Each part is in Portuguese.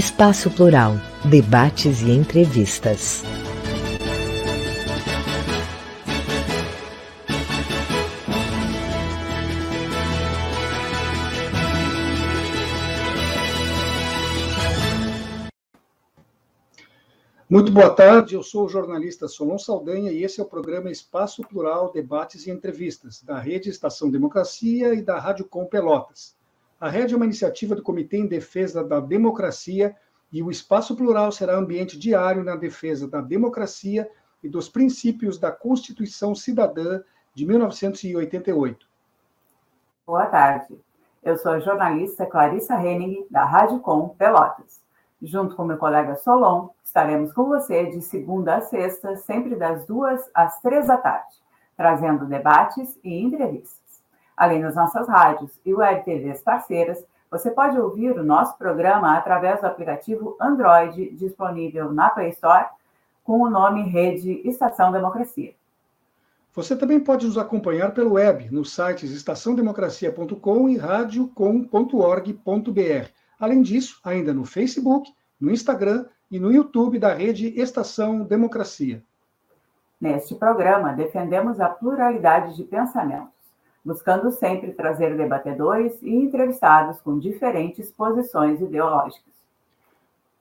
Espaço Plural, debates e entrevistas. Muito boa tarde, eu sou o jornalista Solon Saldanha e esse é o programa Espaço Plural, Debates e Entrevistas, da Rede Estação Democracia e da Rádio Com Pelotas. A rede é uma iniciativa do Comitê em Defesa da Democracia e o Espaço Plural será ambiente diário na defesa da democracia e dos princípios da Constituição Cidadã de 1988. Boa tarde. Eu sou a jornalista Clarissa Henning, da Rádio Com Pelotas. Junto com meu colega Solon, estaremos com você de segunda a sexta, sempre das duas às três da tarde, trazendo debates e entrevistas. Além das nossas rádios e web TVs parceiras, você pode ouvir o nosso programa através do aplicativo Android disponível na Play Store com o nome Rede Estação Democracia. Você também pode nos acompanhar pelo web nos sites estaçãodemocracia.com e radiocom.org.br. Além disso, ainda no Facebook, no Instagram e no YouTube da rede Estação Democracia. Neste programa, defendemos a pluralidade de pensamentos buscando sempre trazer debatedores e entrevistados com diferentes posições ideológicas.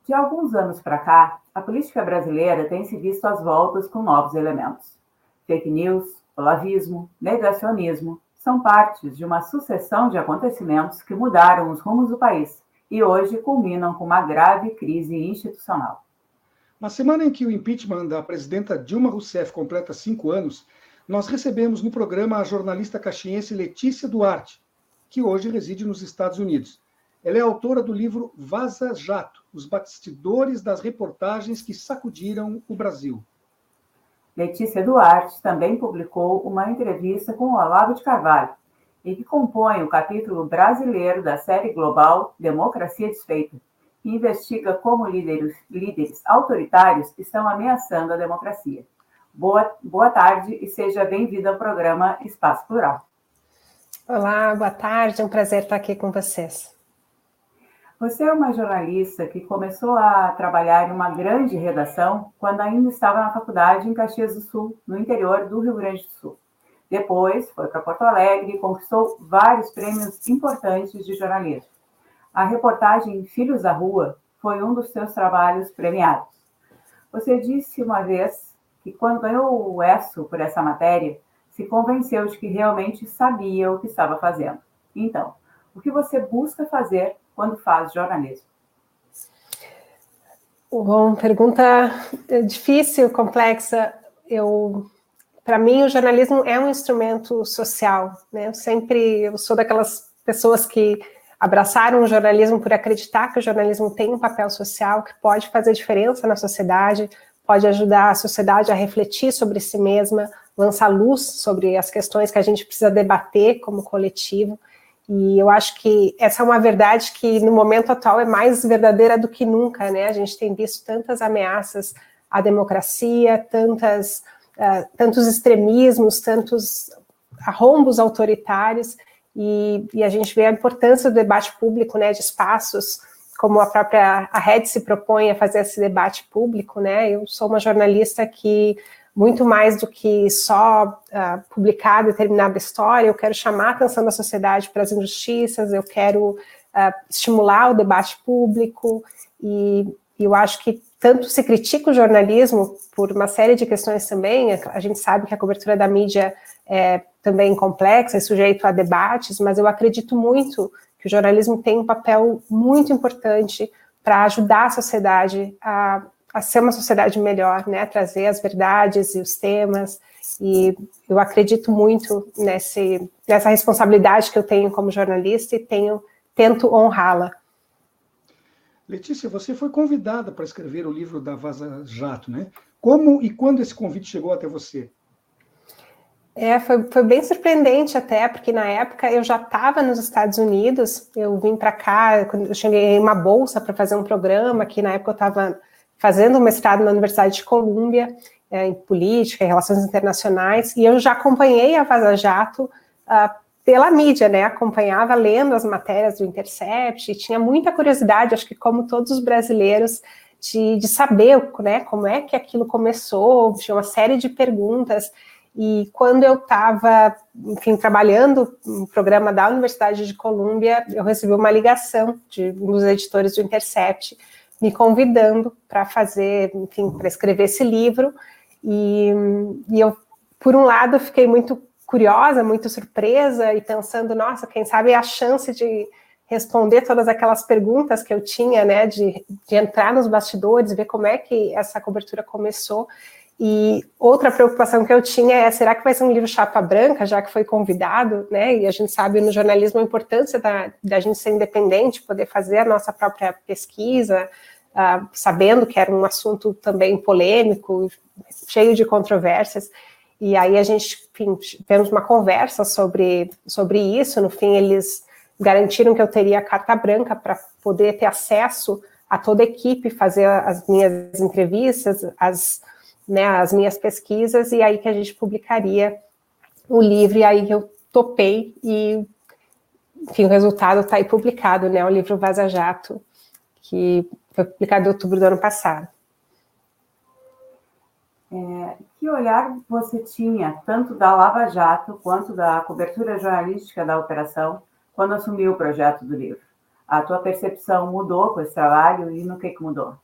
De alguns anos para cá, a política brasileira tem se visto às voltas com novos elementos. Fake news, olavismo, negacionismo são partes de uma sucessão de acontecimentos que mudaram os rumos do país e hoje culminam com uma grave crise institucional. Na semana em que o impeachment da presidenta Dilma Rousseff completa cinco anos, nós recebemos no programa a jornalista caxiense Letícia Duarte, que hoje reside nos Estados Unidos. Ela é autora do livro Vaza Jato, os bastidores das reportagens que sacudiram o Brasil. Letícia Duarte também publicou uma entrevista com Olavo de Carvalho, e que compõe o capítulo brasileiro da série global Democracia Desfeita, que investiga como líderes, líderes autoritários estão ameaçando a democracia. Boa, boa tarde e seja bem-vindo ao programa Espaço Plural. Olá, boa tarde, é um prazer estar aqui com vocês. Você é uma jornalista que começou a trabalhar em uma grande redação quando ainda estava na faculdade em Caxias do Sul, no interior do Rio Grande do Sul. Depois foi para Porto Alegre e conquistou vários prêmios importantes de jornalismo. A reportagem Filhos da Rua foi um dos seus trabalhos premiados. Você disse uma vez que, quando ganhou o ESSO por essa matéria, se convenceu de que realmente sabia o que estava fazendo. Então, o que você busca fazer quando faz jornalismo? Bom, pergunta difícil, complexa. Eu, para mim, o jornalismo é um instrumento social. Né? Eu sempre, eu sou daquelas pessoas que abraçaram o jornalismo por acreditar que o jornalismo tem um papel social que pode fazer diferença na sociedade, pode ajudar a sociedade a refletir sobre si mesma, lançar luz sobre as questões que a gente precisa debater como coletivo. E eu acho que essa é uma verdade que no momento atual é mais verdadeira do que nunca, né? A gente tem visto tantas ameaças à democracia, tantas, uh, tantos extremismos, tantos arrombos autoritários, e, e, a gente vê a importância do debate público, né, de espaços, como a própria a Rede se propõe a fazer esse debate público, né? Eu sou uma jornalista que muito mais do que só uh, publicar determinada história, eu quero chamar a atenção da sociedade para as injustiças, eu quero uh, estimular o debate público, e, eu acho que tanto se critica o jornalismo por uma série de questões também, a gente sabe que a cobertura da mídia é também complexa e sujeito a debates, mas eu acredito muito que o jornalismo tem um papel muito importante para ajudar a sociedade a a ser uma sociedade melhor, né? Trazer as verdades e os temas. E eu acredito muito nesse, nessa responsabilidade que eu tenho como jornalista e tenho tento honrá-la. Letícia, você foi convidada para escrever o livro da Vaza Jato, né? Como e quando esse convite chegou até você? É, foi, foi bem surpreendente até, porque na época eu já estava nos Estados Unidos, eu vim para cá, eu cheguei em uma bolsa para fazer um programa, que na época eu estava fazendo um mestrado na Universidade de Colômbia, é, em política e relações internacionais, e eu já acompanhei a Vaza Jato uh, pela mídia, né? Acompanhava lendo as matérias do Intercept, e tinha muita curiosidade, acho que como todos os brasileiros, de, de saber né, como é que aquilo começou, tinha uma série de perguntas. E quando eu estava, enfim, trabalhando no programa da Universidade de Colômbia, eu recebi uma ligação de um dos editores do Intercept, me convidando para fazer, enfim, para escrever esse livro. E, e eu, por um lado, fiquei muito curiosa, muito surpresa e pensando, nossa, quem sabe a chance de responder todas aquelas perguntas que eu tinha, né, de, de entrar nos bastidores, ver como é que essa cobertura começou. E outra preocupação que eu tinha é, será que vai ser um livro chapa branca, já que foi convidado, né? E a gente sabe no jornalismo a importância da, da gente ser independente, poder fazer a nossa própria pesquisa, uh, sabendo que era um assunto também polêmico, cheio de controvérsias. E aí a gente, enfim, tivemos uma conversa sobre, sobre isso. No fim, eles garantiram que eu teria carta branca para poder ter acesso a toda a equipe, fazer as minhas entrevistas, as, né, as minhas pesquisas, e aí que a gente publicaria o livro, e aí eu topei, e enfim, o resultado está aí publicado, né, o livro Vaza Jato, que foi publicado em outubro do ano passado. É, que olhar você tinha, tanto da Lava Jato quanto da cobertura jornalística da operação, quando assumiu o projeto do livro? A tua percepção mudou com esse trabalho e no que, que mudou?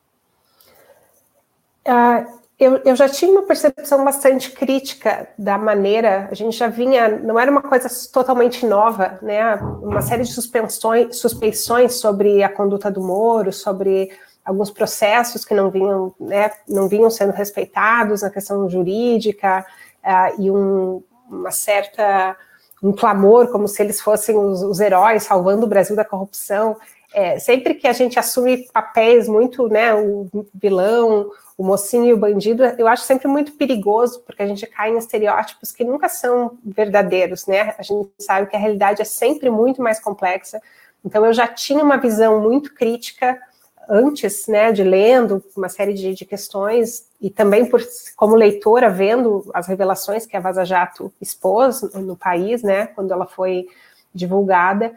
Uh, eu, eu, já tinha uma percepção bastante crítica da maneira, a gente já vinha, não era uma coisa totalmente nova, né? Uma série de suspensões, suspeições sobre a conduta do Moro, sobre alguns processos que não vinham, né, não vinham sendo respeitados na questão jurídica uh, e um, uma certa um clamor como se eles fossem os, os heróis salvando o Brasil da corrupção. É, sempre que a gente assume papéis muito, né, o vilão, o mocinho e o bandido, eu acho sempre muito perigoso, porque a gente cai em estereótipos que nunca são verdadeiros, né? A gente sabe que a realidade é sempre muito mais complexa. Então eu já tinha uma visão muito crítica antes, né, de lendo uma série de, de, questões e também por como leitora vendo as revelações que a Vaza Jato expôs no, no país, né, quando ela foi divulgada.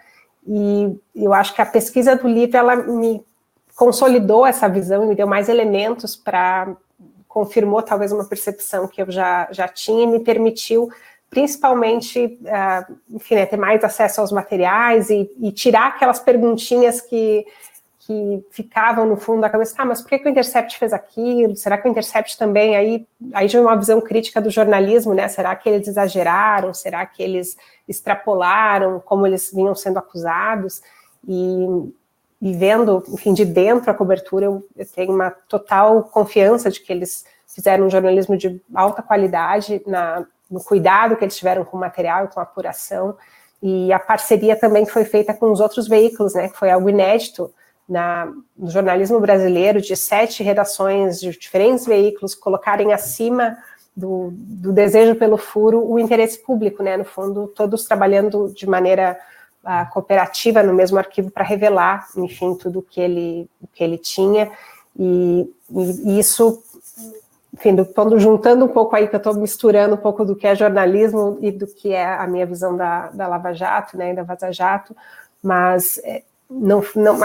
E eu acho que a pesquisa do livro ela me consolidou essa visão e me deu mais elementos para confirmou talvez uma percepção que eu já já tinha e me permitiu principalmente, uh, enfim, né, ter mais acesso aos materiais e, e tirar aquelas perguntinhas que que ficavam no fundo da cabeça, ah, mas por que, que, o Intercept fez aquilo? Será que o Intercept também, aí, aí já uma visão crítica do jornalismo, né, será que eles exageraram, será que eles extrapolaram como eles vinham sendo acusados, e, e vendo, enfim, de dentro a cobertura, eu, eu tenho uma total confiança de que eles fizeram um jornalismo de alta qualidade, na, no cuidado que eles tiveram com o material e com a apuração, e a parceria também foi feita com os outros veículos, né, que foi algo inédito, na, no jornalismo brasileiro de sete redações de diferentes veículos colocarem acima do, do, desejo pelo furo o interesse público, né? No fundo, todos trabalhando de maneira a cooperativa no mesmo arquivo para revelar, enfim, tudo que ele, que ele tinha, e, e isso, enfim, do, juntando um pouco aí, que eu estou misturando um pouco do que é jornalismo e do que é a minha visão da, da Lava Jato, né, da Vaza Jato, mas é, não, não,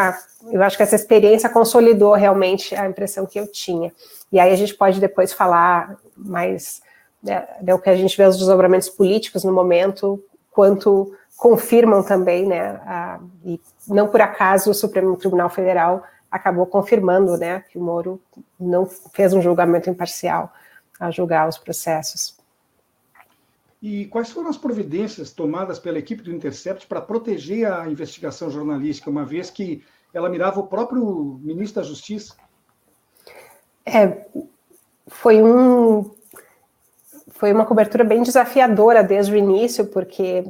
eu acho que essa experiência consolidou realmente a impressão que eu tinha. E aí a gente pode depois falar mais né, é o que a gente vê os desdobramentos políticos no momento, quanto confirmam também, né, a, e não por acaso o Supremo Tribunal Federal acabou confirmando, né, que o Moro não fez um julgamento imparcial a julgar os processos. E quais foram as providências tomadas pela equipe do Intercept para proteger a investigação jornalística, uma vez que ela mirava o próprio ministro da Justiça? É, foi um foi uma cobertura bem desafiadora desde o início, porque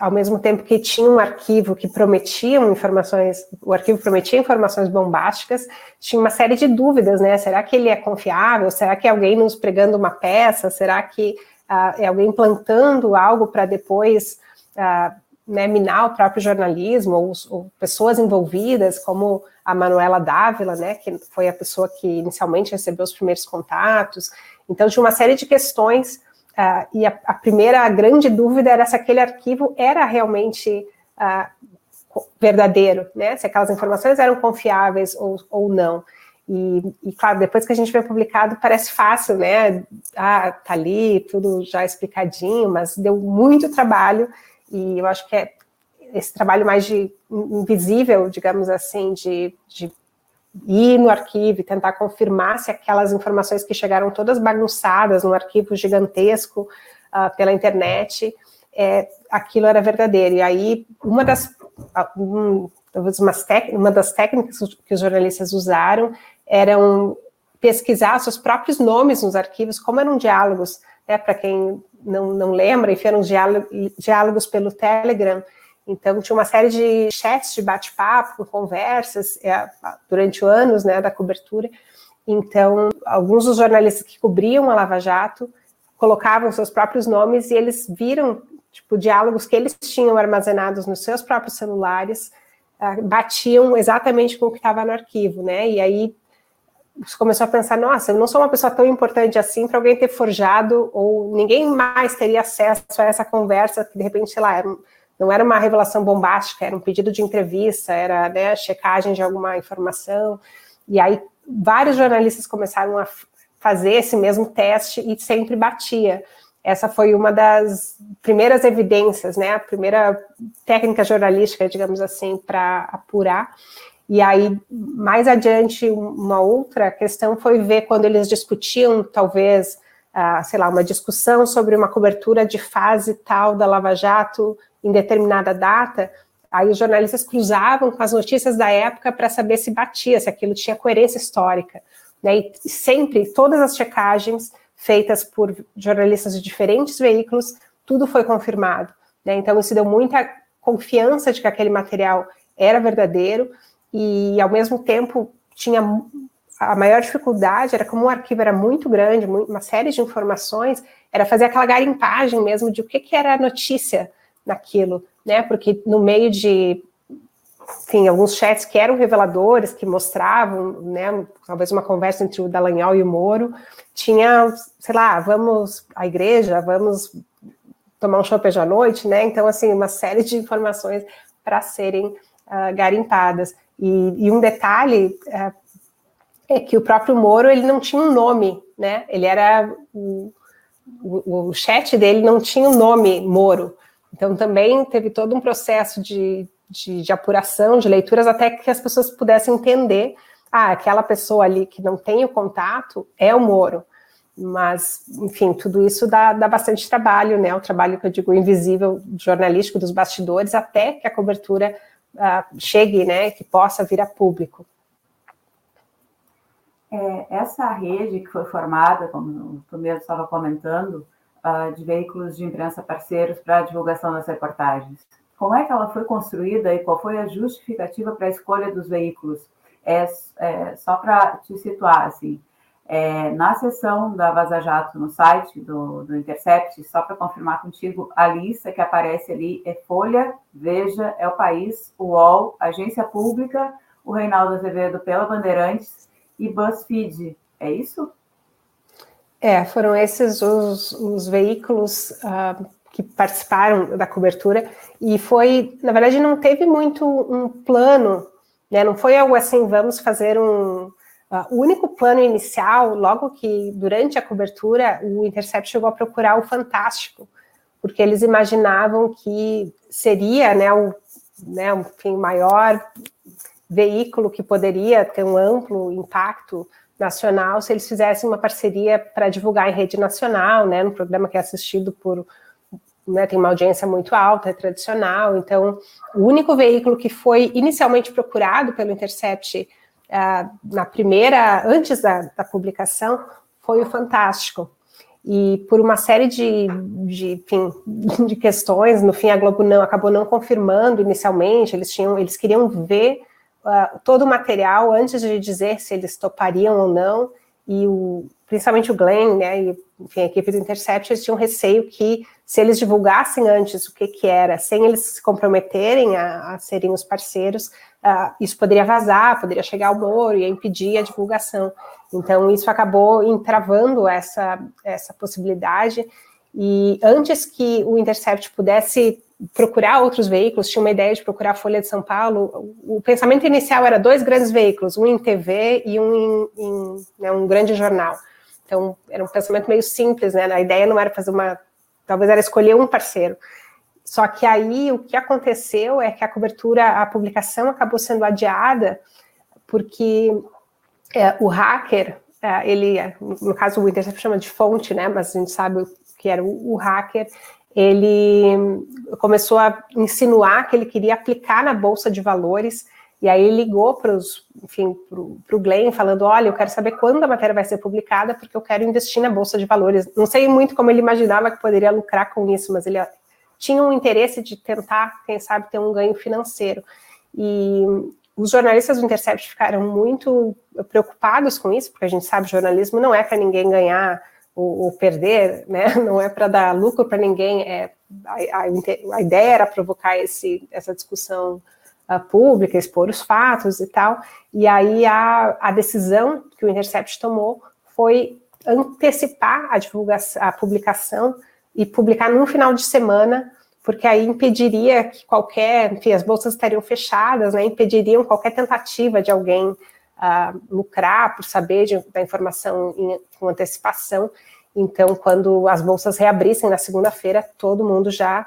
ao mesmo tempo que tinha um arquivo que prometia informações, o arquivo prometia informações bombásticas, tinha uma série de dúvidas, né? Será que ele é confiável? Será que é alguém nos pregando uma peça? Será que uh, é alguém plantando algo para depois uh, né, minar o próprio jornalismo, ou, ou, pessoas envolvidas, como a Manuela Dávila, né, que foi a pessoa que inicialmente recebeu os primeiros contatos. Então, tinha uma série de questões, uh, e a, a, primeira grande dúvida era se aquele arquivo era realmente uh, verdadeiro, né, se aquelas informações eram confiáveis ou, ou não. E, e, claro, depois que a gente vê publicado, parece fácil, né? Ah, tá ali, tudo já explicadinho, mas deu muito trabalho, e eu acho que é esse trabalho mais de invisível, digamos assim, de, de ir no arquivo e tentar confirmar se aquelas informações que chegaram todas bagunçadas no arquivo gigantesco uh, pela internet, é, aquilo era verdadeiro. E aí, uma das, um, uma das técnicas que os jornalistas usaram eram pesquisar seus próprios nomes nos arquivos, como eram diálogos, né, para quem não, não lembra, enfim, eram diálogos pelo Telegram, então tinha uma série de chats de bate-papo, conversas, é, durante anos, né, da cobertura, então alguns dos jornalistas que cobriam a Lava Jato colocavam seus próprios nomes e eles viram, tipo, diálogos que eles tinham armazenados nos seus próprios celulares, uh, batiam exatamente com o que estava no arquivo, né, e aí começou a pensar, nossa, eu não sou uma pessoa tão importante assim para alguém ter forjado, ou ninguém mais teria acesso a essa conversa, que de repente, sei lá, era, não era uma revelação bombástica, era um pedido de entrevista, era né, checagem de alguma informação, e aí vários jornalistas começaram a fazer esse mesmo teste e sempre batia. Essa foi uma das primeiras evidências, né, a primeira técnica jornalística, digamos assim, para apurar. E aí, mais adiante, uma outra questão foi ver quando eles discutiam, talvez, sei lá, uma discussão sobre uma cobertura de fase tal da Lava Jato em determinada data, aí os jornalistas cruzavam com as notícias da época para saber se batia, se aquilo tinha coerência histórica. Né? E sempre, todas as checagens feitas por jornalistas de diferentes veículos, tudo foi confirmado. Né? Então, isso deu muita confiança de que aquele material era verdadeiro, e ao mesmo tempo tinha a maior dificuldade era como o arquivo era muito grande, uma série de informações, era fazer aquela garimpagem mesmo de o que, que era a notícia naquilo, né? Porque no meio de, enfim, alguns chats que eram reveladores, que mostravam, né, talvez uma conversa entre o Dallagnol e o Moro, tinha, sei lá, vamos à igreja, vamos tomar um chopp hoje à noite, né? Então, assim, uma série de informações para serem uh, garimpadas. E, e um detalhe é, é, que o próprio Moro ele não tinha um nome, né? Ele era o, o, o chat dele não tinha o um nome Moro. Então também teve todo um processo de, de, de, apuração, de leituras, até que as pessoas pudessem entender, ah, aquela pessoa ali que não tem o contato é o Moro. Mas, enfim, tudo isso dá, dá bastante trabalho, né? O trabalho que eu digo invisível, jornalístico dos bastidores, até que a cobertura uh, chegue, né, que possa vir a público. É, essa rede que foi formada, como o mesmo estava comentando, uh, de veículos de imprensa parceiros para a divulgação das reportagens, como é que ela foi construída e qual foi a justificativa para a escolha dos veículos? É, é só para te situar, assim, É, na seção da Vaza Jato no site do, do Intercept, só para confirmar contigo, a lista que aparece ali é Folha, Veja, É o País, UOL, Agência Pública, o Reinaldo Azevedo pela Bandeirantes e BuzzFeed. É isso? É, foram esses os, os veículos uh, que participaram da cobertura e foi, na verdade, não teve muito um plano, né? Não foi algo assim, vamos fazer um. Uh, único plano inicial, logo que durante a cobertura, o Intercept chegou a procurar o Fantástico, porque eles imaginavam que seria, né, o né, um enfim, maior veículo que poderia ter um amplo impacto nacional se eles fizessem uma parceria para divulgar em rede nacional, né, no programa que é assistido por, né, tem uma audiência muito alta, é tradicional, então o único veículo que foi inicialmente procurado pelo Intercept uh, na primeira, antes da, da, publicação, foi o Fantástico, e por uma série de, de, enfim, de questões, no fim a Globo não acabou não confirmando inicialmente, eles tinham, eles queriam ver uh, todo o material antes de dizer se eles topariam ou não, e o, principalmente o Glenn, né, e enfim, a equipe do Intercept, eles tinham receio que se eles divulgassem antes o que, que era, sem eles se comprometerem a, a serem os parceiros, uh, isso poderia vazar, poderia chegar ao Moro e impedir a divulgação. Então, isso acabou entravando essa, essa possibilidade, e antes que o Intercept pudesse procurar outros veículos, tinha uma ideia de procurar a Folha de São Paulo. O pensamento inicial era dois grandes veículos, um em TV e um em, em né, um grande jornal. Então, era um pensamento meio simples, né? A ideia não era fazer uma. Talvez era escolher um parceiro. Só que aí o que aconteceu é que a cobertura, a publicação acabou sendo adiada, porque é, o hacker, é, ele, no caso o Intercept chama de fonte, né? Mas a gente sabe que era o, o hacker, ele começou a insinuar que ele queria aplicar na bolsa de valores. E aí ligou para os, enfim, para o Glenn, falando: olha, eu quero saber quando a matéria vai ser publicada, porque eu quero investir na bolsa de valores. Não sei muito como ele imaginava que poderia lucrar com isso, mas ele tinha um interesse de tentar, quem sabe, ter um ganho financeiro. E os jornalistas do Intercept ficaram muito preocupados com isso, porque a gente sabe jornalismo não é para ninguém ganhar ou, perder, né? Não é para dar lucro para ninguém. É, a, a, a, ideia era provocar esse, essa discussão uh, pública, expor os fatos e tal. E aí a, a decisão que o Intercept tomou foi antecipar a divulgação, a publicação e publicar no final de semana, porque aí impediria que qualquer, enfim, as bolsas estariam fechadas, né? Impediriam qualquer tentativa de alguém uh, lucrar por saber de, da informação em, com antecipação. Então, quando as bolsas reabrissem na segunda-feira, todo mundo já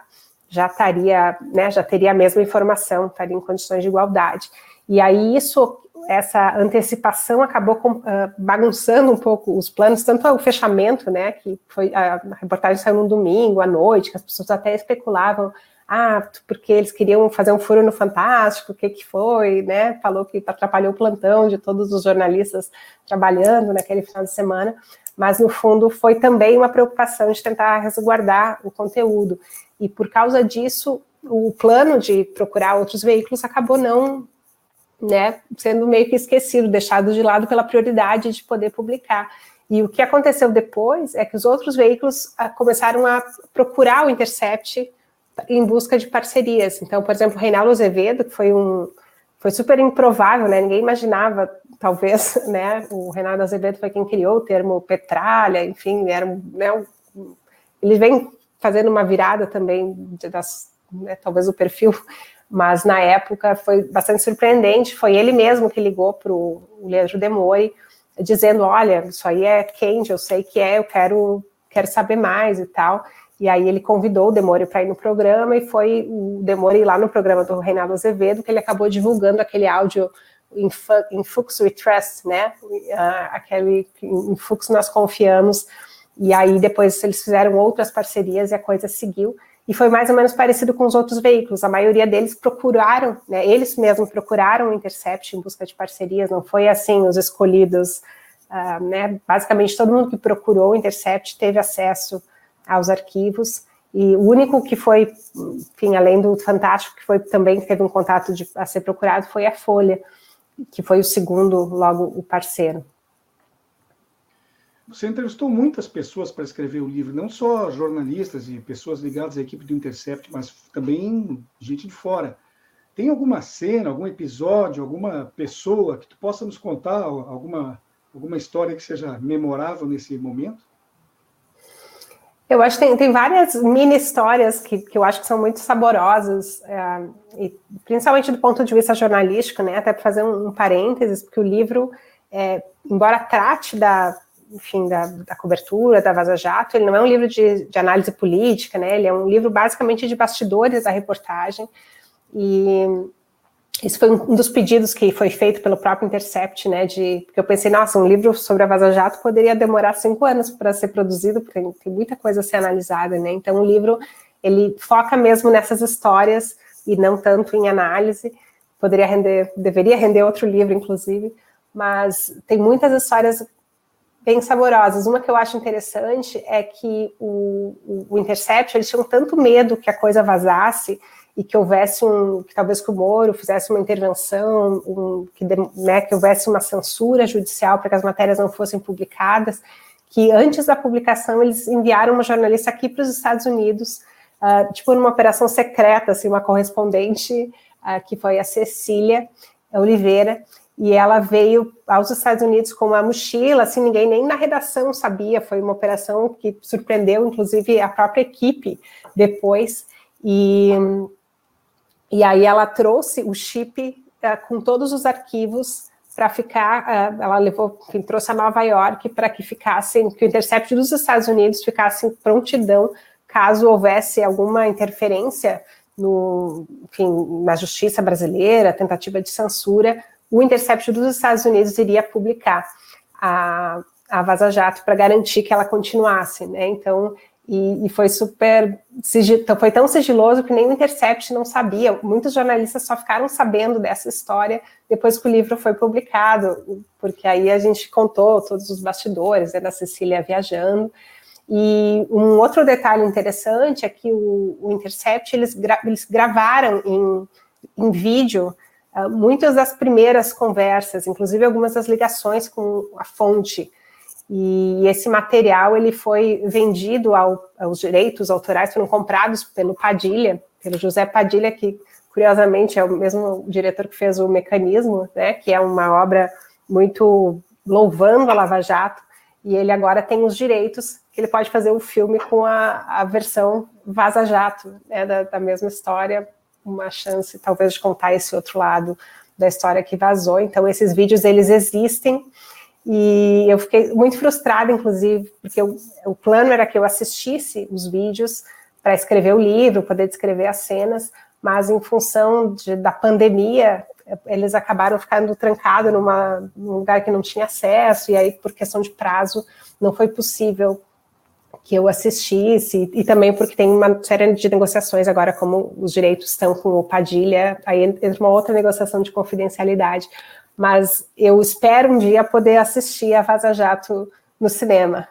já estaria, né, já teria a mesma informação, estaria em condições de igualdade. E aí isso, essa antecipação acabou uh, bagunçando um pouco os planos, tanto o fechamento, né, que foi a reportagem saiu no domingo à noite, que as pessoas até especulavam ah, porque eles queriam fazer um furo no Fantástico, o que que foi, né? Falou que atrapalhou o plantão de todos os jornalistas trabalhando naquele final de semana, mas no fundo foi também uma preocupação de tentar resguardar o conteúdo. E por causa disso, o plano de procurar outros veículos acabou não, né, sendo meio que esquecido, deixado de lado pela prioridade de poder publicar. E o que aconteceu depois é que os outros veículos ah, começaram a procurar o Intercept em busca de parcerias. Então, por exemplo, Reinaldo Azevedo, que foi um foi super improvável, né? Ninguém imaginava, talvez, né? O Reinaldo Azevedo foi quem criou o termo petralha, enfim, era né, ele vem fazendo uma virada também das, né, talvez o perfil, mas na época foi bastante surpreendente. Foi ele mesmo que ligou para o Leandro Demoi, dizendo: Olha, isso aí é quente, eu sei que é, eu quero, quero saber mais e tal. E aí ele convidou o Demore para ir no programa e foi o Demore lá no programa do Reinaldo Azevedo que ele acabou divulgando aquele áudio em, em Fux We Trust, né? Aquele em Fux nós confiamos. E aí depois eles fizeram outras parcerias e a coisa seguiu. E foi mais ou menos parecido com os outros veículos. A maioria deles procuraram, né, eles mesmos procuraram o Intercept em busca de parcerias, não foi assim os escolhidos. Uh, né, basicamente todo mundo que procurou o Intercept teve acesso aos arquivos. E o único que foi, enfim, além do Fantástico, que foi também que teve um contato de, a ser procurado, foi a Folha, que foi o segundo, logo, o parceiro. você entrevistou muitas pessoas para escrever o livro, não só jornalistas e pessoas ligadas à equipe do Intercept, mas também gente de fora. Tem alguma cena, algum episódio, alguma pessoa que tu possa nos contar, alguma, alguma história que seja memorável nesse momento? Eu acho que tem, tem várias mini histórias que, que eu acho que são muito saborosas, é, e principalmente do ponto de vista jornalístico, né? Até para fazer um, um, parênteses, porque o livro, é, embora trate da, enfim, da, da, cobertura da Vaza Jato, ele não é um livro de, de análise política, né? Ele é um livro basicamente de bastidores da reportagem. E isso foi um dos pedidos que foi feito pelo próprio Intercept, né? De porque eu pensei, nossa, um livro sobre a Vaza Jato poderia demorar cinco anos para ser produzido, porque tem, muita coisa a ser analisada, né? Então o livro ele foca mesmo nessas histórias e não tanto em análise. Poderia render, deveria render outro livro, inclusive, mas tem muitas histórias bem saborosas. Uma que eu acho interessante é que o, o Intercept eles tinham tanto medo que a coisa vazasse e que houvesse um, que talvez que o Moro fizesse uma intervenção, um, que, né, que houvesse uma censura judicial para que as matérias não fossem publicadas, que antes da publicação eles enviaram uma jornalista aqui para os Estados Unidos, uh, tipo numa operação secreta, assim, uma correspondente uh, que foi a Cecília Oliveira, e ela veio aos Estados Unidos com uma mochila, assim, ninguém nem na redação sabia, foi uma operação que surpreendeu, inclusive, a própria equipe depois, e e aí ela trouxe o chip uh, com todos os arquivos para ficar, uh, ela levou, enfim, trouxe a Nova York para que ficassem, que o Intercept dos Estados Unidos ficasse em prontidão caso houvesse alguma interferência no, enfim, na justiça brasileira, tentativa de censura, o Intercept dos Estados Unidos iria publicar a, a Vaza Jato para garantir que ela continuasse, né? Então, e, e, foi super então, foi tão sigiloso que nem o Intercept não sabia. Muitos jornalistas só ficaram sabendo dessa história depois que o livro foi publicado, porque aí a gente contou todos os bastidores né, da Cecília viajando. E um outro detalhe interessante é que o, o Intercept eles, gra, eles gravaram em, em vídeo uh, muitas das primeiras conversas, inclusive algumas das ligações com a fonte e esse material ele foi vendido ao, aos direitos autorais, foram comprados pelo Padilha, pelo José Padilha, que curiosamente é o mesmo diretor que fez o Mecanismo, né, que é uma obra muito louvando a Lava Jato, e ele agora tem os direitos que ele pode fazer o um filme com a, a versão Vaza Jato, né, da, da mesma história, uma chance talvez de contar esse outro lado da história que vazou. Então esses vídeos eles existem e eu fiquei muito frustrada, inclusive, porque eu, o plano era que eu assistisse os vídeos para escrever o livro, poder descrever as cenas, mas em função de, da pandemia, eles acabaram ficando trancados numa, num lugar que não tinha acesso, e aí, por questão de prazo, não foi possível que eu assistisse, e também porque tem uma série de negociações agora, como os direitos estão com o Padilha, aí entra uma outra negociação de confidencialidade mas eu espero um dia poder assistir a Vaza Jato no cinema.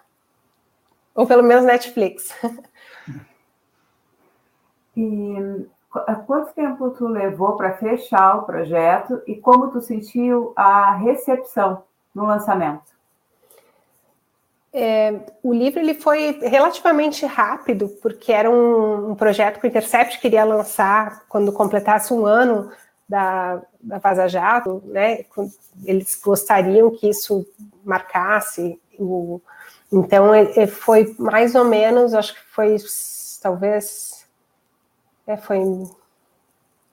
Ou pelo menos Netflix. E quanto tempo tu levou para fechar o projeto e como tu sentiu a recepção no lançamento? É, o livro ele foi relativamente rápido, porque era um, um projeto que o Intercept queria lançar quando completasse um ano da, da Vaza Jato, né? Eles gostariam que isso marcasse o. Então, ele foi mais ou menos, acho que foi talvez. É, foi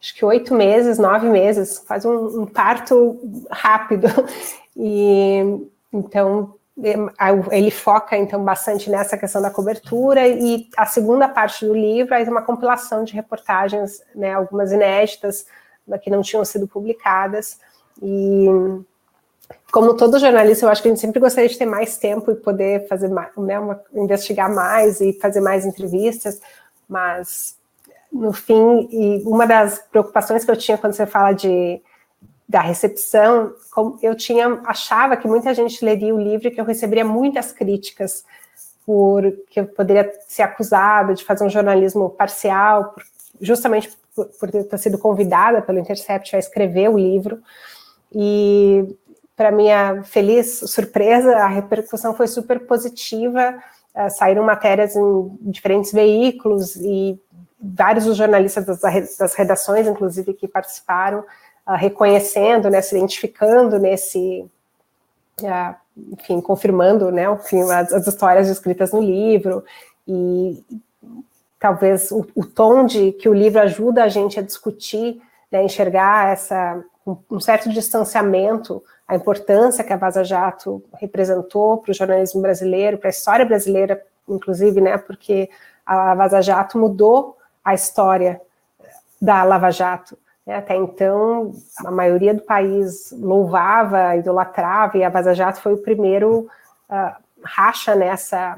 acho que oito meses, nove meses, faz um, um parto rápido. E então ele foca então bastante nessa questão da cobertura e a segunda parte do livro é uma compilação de reportagens, né, algumas inéditas que não tinham sido publicadas. E, como todo jornalista, eu acho que a gente sempre gostaria de ter mais tempo e poder fazer mais, né, uma, investigar mais e fazer mais entrevistas, mas no fim, e uma das preocupações que eu tinha quando você fala de da recepção, eu tinha achava que muita gente leria o livro e que eu receberia muitas críticas por que eu poderia ser acusada de fazer um jornalismo parcial, por, justamente por, ter sido convidada pelo Intercept a escrever o livro. E para minha feliz surpresa, a repercussão foi super positiva. Uh, saíram matérias em diferentes veículos e vários dos jornalistas das, das redações, inclusive, que participaram, uh, reconhecendo, né, se identificando nesse, uh, enfim, confirmando, né, enfim, as, as, histórias escritas no livro e talvez o, o, tom de que o livro ajuda a gente a discutir, né, enxergar essa um, um certo distanciamento, a importância que a Vaza Jato representou para o jornalismo brasileiro, para a história brasileira, inclusive, né, porque a Vaza Jato mudou a história da Lava Jato. Né? Até então, a maioria do país louvava, idolatrava, e a Vaza Jato foi o primeiro uh, racha nessa,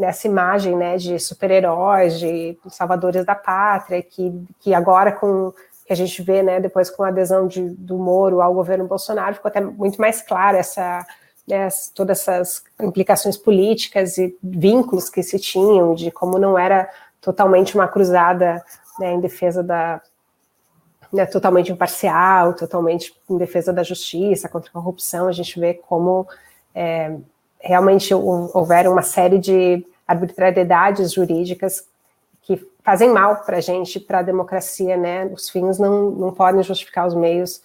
nessa imagem né, de super-heróis, de salvadores da pátria, que, que agora com que a gente vê, né, depois com a adesão de, do Moro ao governo Bolsonaro, ficou até muito mais claro essa, né, todas essas implicações políticas e vínculos que se tinham, de como não era totalmente uma cruzada né, em defesa da. Né, totalmente imparcial, totalmente em defesa da justiça, contra a corrupção, a gente vê como é, realmente houveram uma série de arbitrariedades jurídicas que fazem mal para a gente, para a democracia, né? Os fins não, não podem justificar os meios.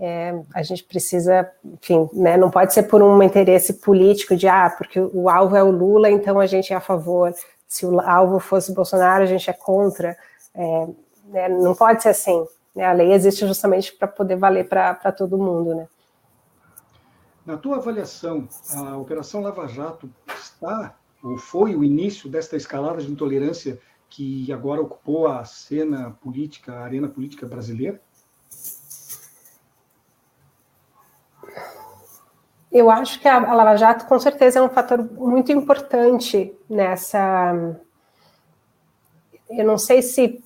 É, a gente precisa, enfim, né, não pode ser por um interesse político de, ah, porque o alvo é o Lula, então a gente é a favor se o alvo fosse Bolsonaro, a gente é contra. É, né, não pode ser assim. Né, a lei existe justamente para poder valer para todo mundo. Né? Na tua avaliação, a Operação Lava Jato está ou foi o início desta escalada de intolerância que agora ocupou a cena política, a arena política brasileira? Eu acho que a, Lava Jato, com certeza, é um fator muito importante nessa. Eu não sei se.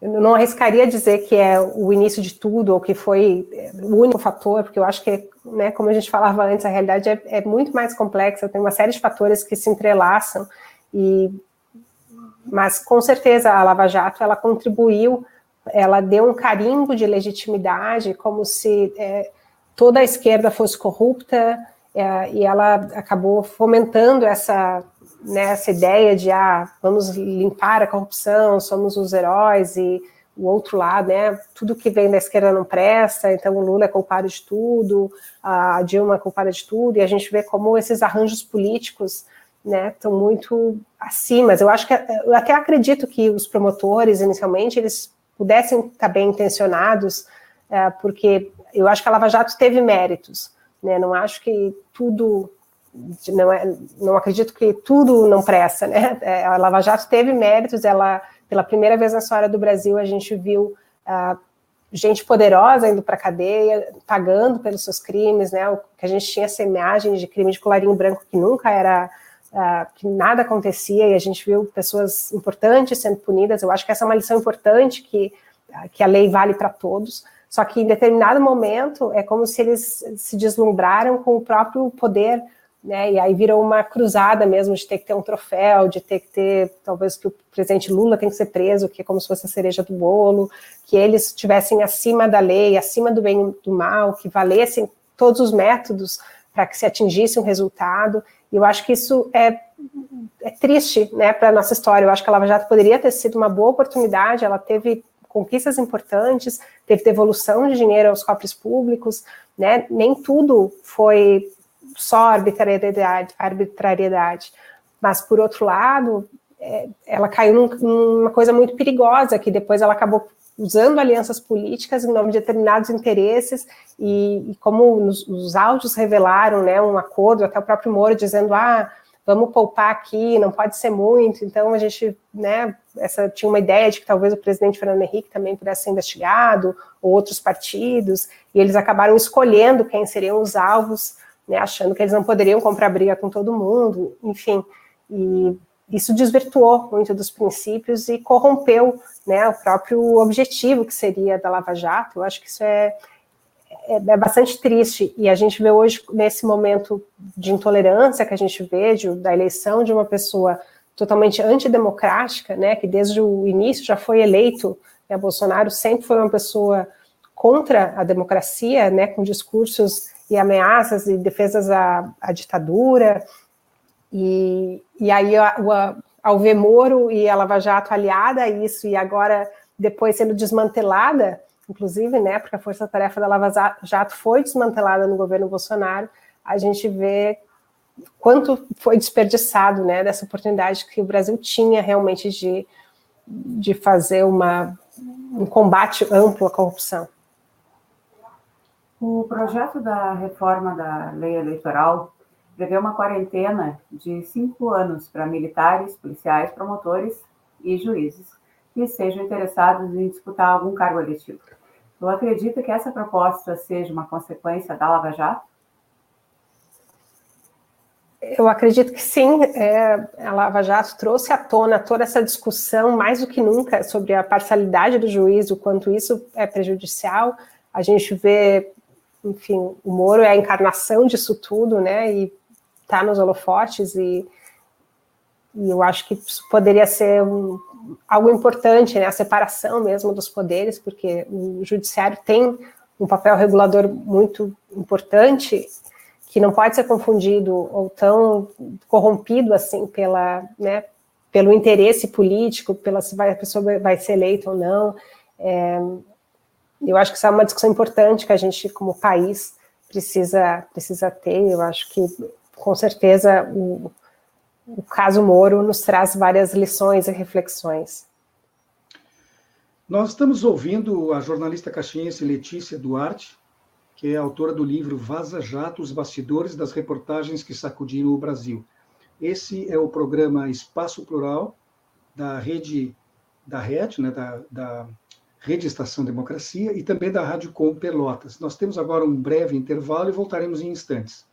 Eu não arriscaria dizer que é o início de tudo, ou que foi o único fator, porque eu acho que, né, como a gente falava antes, a realidade é, é muito mais complexa, tem uma série de fatores que se entrelaçam, e, mas com certeza a Lava Jato ela contribuiu, ela deu um carimbo de legitimidade, como se. É, toda a esquerda fosse corrupta, é, e ela acabou fomentando essa, né, essa ideia de ah, vamos limpar a corrupção, somos os heróis, e o outro lado, né, tudo que vem da esquerda não presta, então o Lula é culpado de tudo, a Dilma é culpada de tudo, e a gente vê como esses arranjos políticos né, estão muito acima. Eu acho que eu até acredito que os promotores inicialmente eles pudessem estar bem intencionados, é, porque eu acho que a Lava Jato teve méritos, né? Não acho que tudo não, é, não acredito que tudo não presta, né? É, a Lava Jato teve méritos, ela, pela primeira vez na história do Brasil, a gente viu uh, gente poderosa indo para a cadeia, pagando pelos seus crimes, né? O, que a gente tinha essa imagem de crime de colarinho branco que nunca era, uh, que nada acontecia, e a gente viu pessoas importantes sendo punidas. Eu acho que essa é uma lição importante que, que a lei vale para todos. Só que em determinado momento é como se eles se deslumbraram com o próprio poder, né? E aí virou uma cruzada mesmo de ter que ter um troféu, de ter que ter, talvez que o presidente Lula tem que ser preso, que é como se fosse a cereja do bolo, que eles estivessem acima da lei, acima do bem e do mal, que valessem todos os métodos para que se atingisse um resultado. E eu acho que isso é, é triste, né, para a nossa história. Eu acho que a Lava Jato poderia ter sido uma boa oportunidade, ela teve conquistas importantes, teve devolução de dinheiro aos cofres públicos, né? Nem tudo foi só arbitrariedade, arbitrariedade. Mas, por outro lado, é, ela caiu num, numa coisa muito perigosa, que depois ela acabou usando alianças políticas em nome de determinados interesses, e, e como nos, os áudios revelaram, né, um acordo, até o próprio Moro dizendo, ah, vamos poupar aqui, não pode ser muito. Então a gente, né, essa tinha uma ideia de que talvez o presidente Fernando Henrique também pudesse ser investigado, ou outros partidos, e eles acabaram escolhendo quem seriam os alvos, né, achando que eles não poderiam comprar briga com todo mundo, enfim. E isso desvirtuou muito dos princípios e corrompeu, né, o próprio objetivo que seria da Lava Jato. Eu acho que isso é é, é, bastante triste. E a gente vê hoje, nesse momento de intolerância que a gente vê, de, da eleição de uma pessoa totalmente antidemocrática, né, que desde o início já foi eleito, né, Bolsonaro sempre foi uma pessoa contra a democracia, né, com discursos e ameaças e defesas à, à ditadura, e, e aí ao ver Moro e a Lava Jato aliada a isso, e agora depois sendo desmantelada, inclusive, né, porque a força-tarefa da Lava Jato foi desmantelada no governo Bolsonaro, a gente vê quanto foi desperdiçado, né, dessa oportunidade que o Brasil tinha realmente de, de fazer uma, um combate amplo à corrupção. O projeto da reforma da lei eleitoral prevê uma quarentena de cinco anos para militares, policiais, promotores e juízes que sejam interessados em disputar algum cargo eletivo. Tu acredita que essa proposta seja uma consequência da Lava Jato? Eu acredito que sim. É, a Lava Jato trouxe à tona toda essa discussão, mais do que nunca, sobre a parcialidade do juiz, o quanto isso é prejudicial. A gente vê, enfim, o Moro é a encarnação disso tudo, né? E está nos holofotes e, e, eu acho que isso poderia ser um, algo importante, né, a separação mesmo dos poderes, porque o judiciário tem um papel regulador muito importante que não pode ser confundido ou tão corrompido assim pela, né, pelo interesse político, pela se vai, a pessoa vai ser eleita ou não. É, eu acho que isso é uma discussão importante que a gente, como país, precisa, precisa ter. Eu acho que com certeza o, o caso Moro nos traz várias lições e reflexões. Nós estamos ouvindo a jornalista caxiense Letícia Duarte, que é autora do livro Vaza Jato, os bastidores das reportagens que sacudiram o Brasil. Esse é o programa Espaço Plural da rede da Rede, né, da, da Rede Estação Democracia e também da Rádio Com Pelotas. Nós temos agora um breve intervalo e voltaremos em instantes.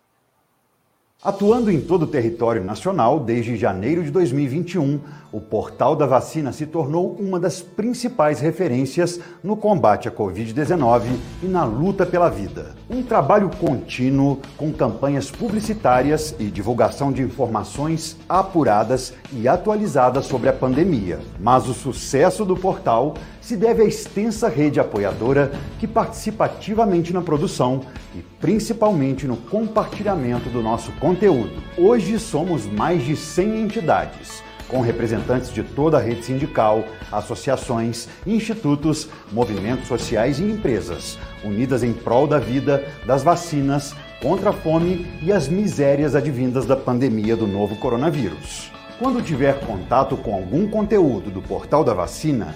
Atuando em todo o território nacional desde janeiro de 2021, o Portal da Vacina se tornou uma das principais referências no combate à Covid-19 e na luta pela vida. Um trabalho contínuo com campanhas publicitárias e divulgação de informações apuradas e atualizadas sobre a pandemia. Mas o sucesso do portal se deve à extensa rede apoiadora que participa ativamente na produção e principalmente no compartilhamento do nosso conteúdo. Hoje somos mais de 100 entidades, com representantes de toda a rede sindical, associações, institutos, movimentos sociais e empresas, unidas em prol da vida, das vacinas, contra a fome e as misérias advindas da pandemia do novo coronavírus. Quando tiver contato com algum conteúdo do Portal da Vacina,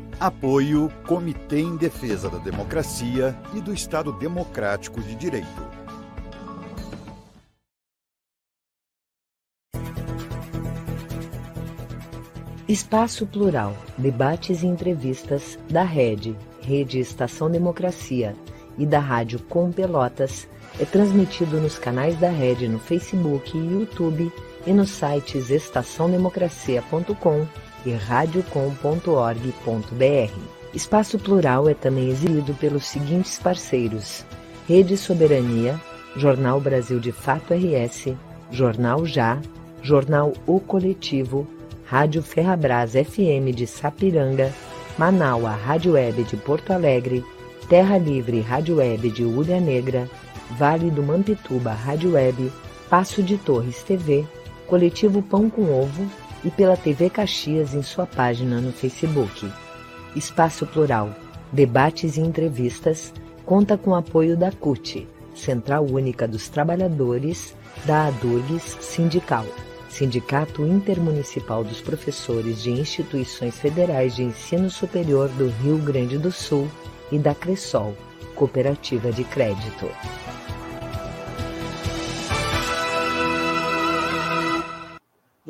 Apoio Comitê em Defesa da Democracia e do Estado Democrático de Direito. Espaço Plural, debates e entrevistas da Rede, Rede Estação Democracia e da Rádio Com Pelotas. É transmitido nos canais da Rede no Facebook e YouTube e nos sites estaçãodemocracia.com e radiocom.org.br. Espaço Plural é também exibido pelos seguintes parceiros: Rede Soberania, Jornal Brasil de Fato RS, Jornal Já, Jornal O Coletivo, Rádio Ferrabras FM de Sapiranga, Manaua Rádio Web de Porto Alegre, Terra Livre Rádio Web de Ulha Negra, Vale do Mampituba Rádio Web, Passo de Torres TV, Coletivo Pão com Ovo e pela TV Caxias em sua página no Facebook. Espaço Plural, debates e entrevistas, conta com apoio da CUT, Central Única dos Trabalhadores, da ADURGS Sindical, Sindicato Intermunicipal dos Professores de Instituições Federais de Ensino Superior do Rio Grande do Sul e da Cressol, Cooperativa de Crédito.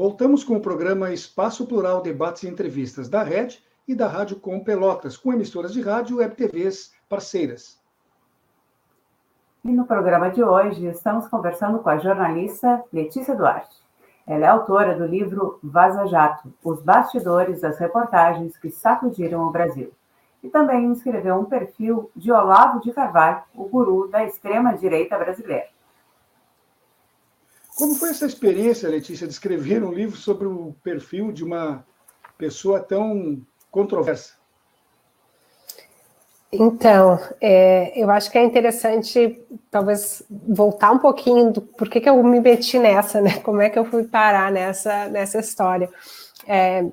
Voltamos com o programa Espaço Plural Debates e Entrevistas da Rede e da Rádio Com Pelotas, com emissoras de rádio e TVs parceiras. E no programa de hoje estamos conversando com a jornalista Letícia Duarte. Ela é autora do livro Vaza Jato, Os Bastidores das Reportagens que Sacudiram o Brasil. E também escreveu um perfil de Olavo de Carvalho, o guru da extrema-direita brasileira. Como foi essa experiência, Letícia, de escrever um livro sobre o perfil de uma pessoa tão controversa? Então, é, eu acho que é interessante, talvez, voltar um pouquinho do por que, que eu me meti nessa, né? Como é que eu fui parar nessa, nessa história. É,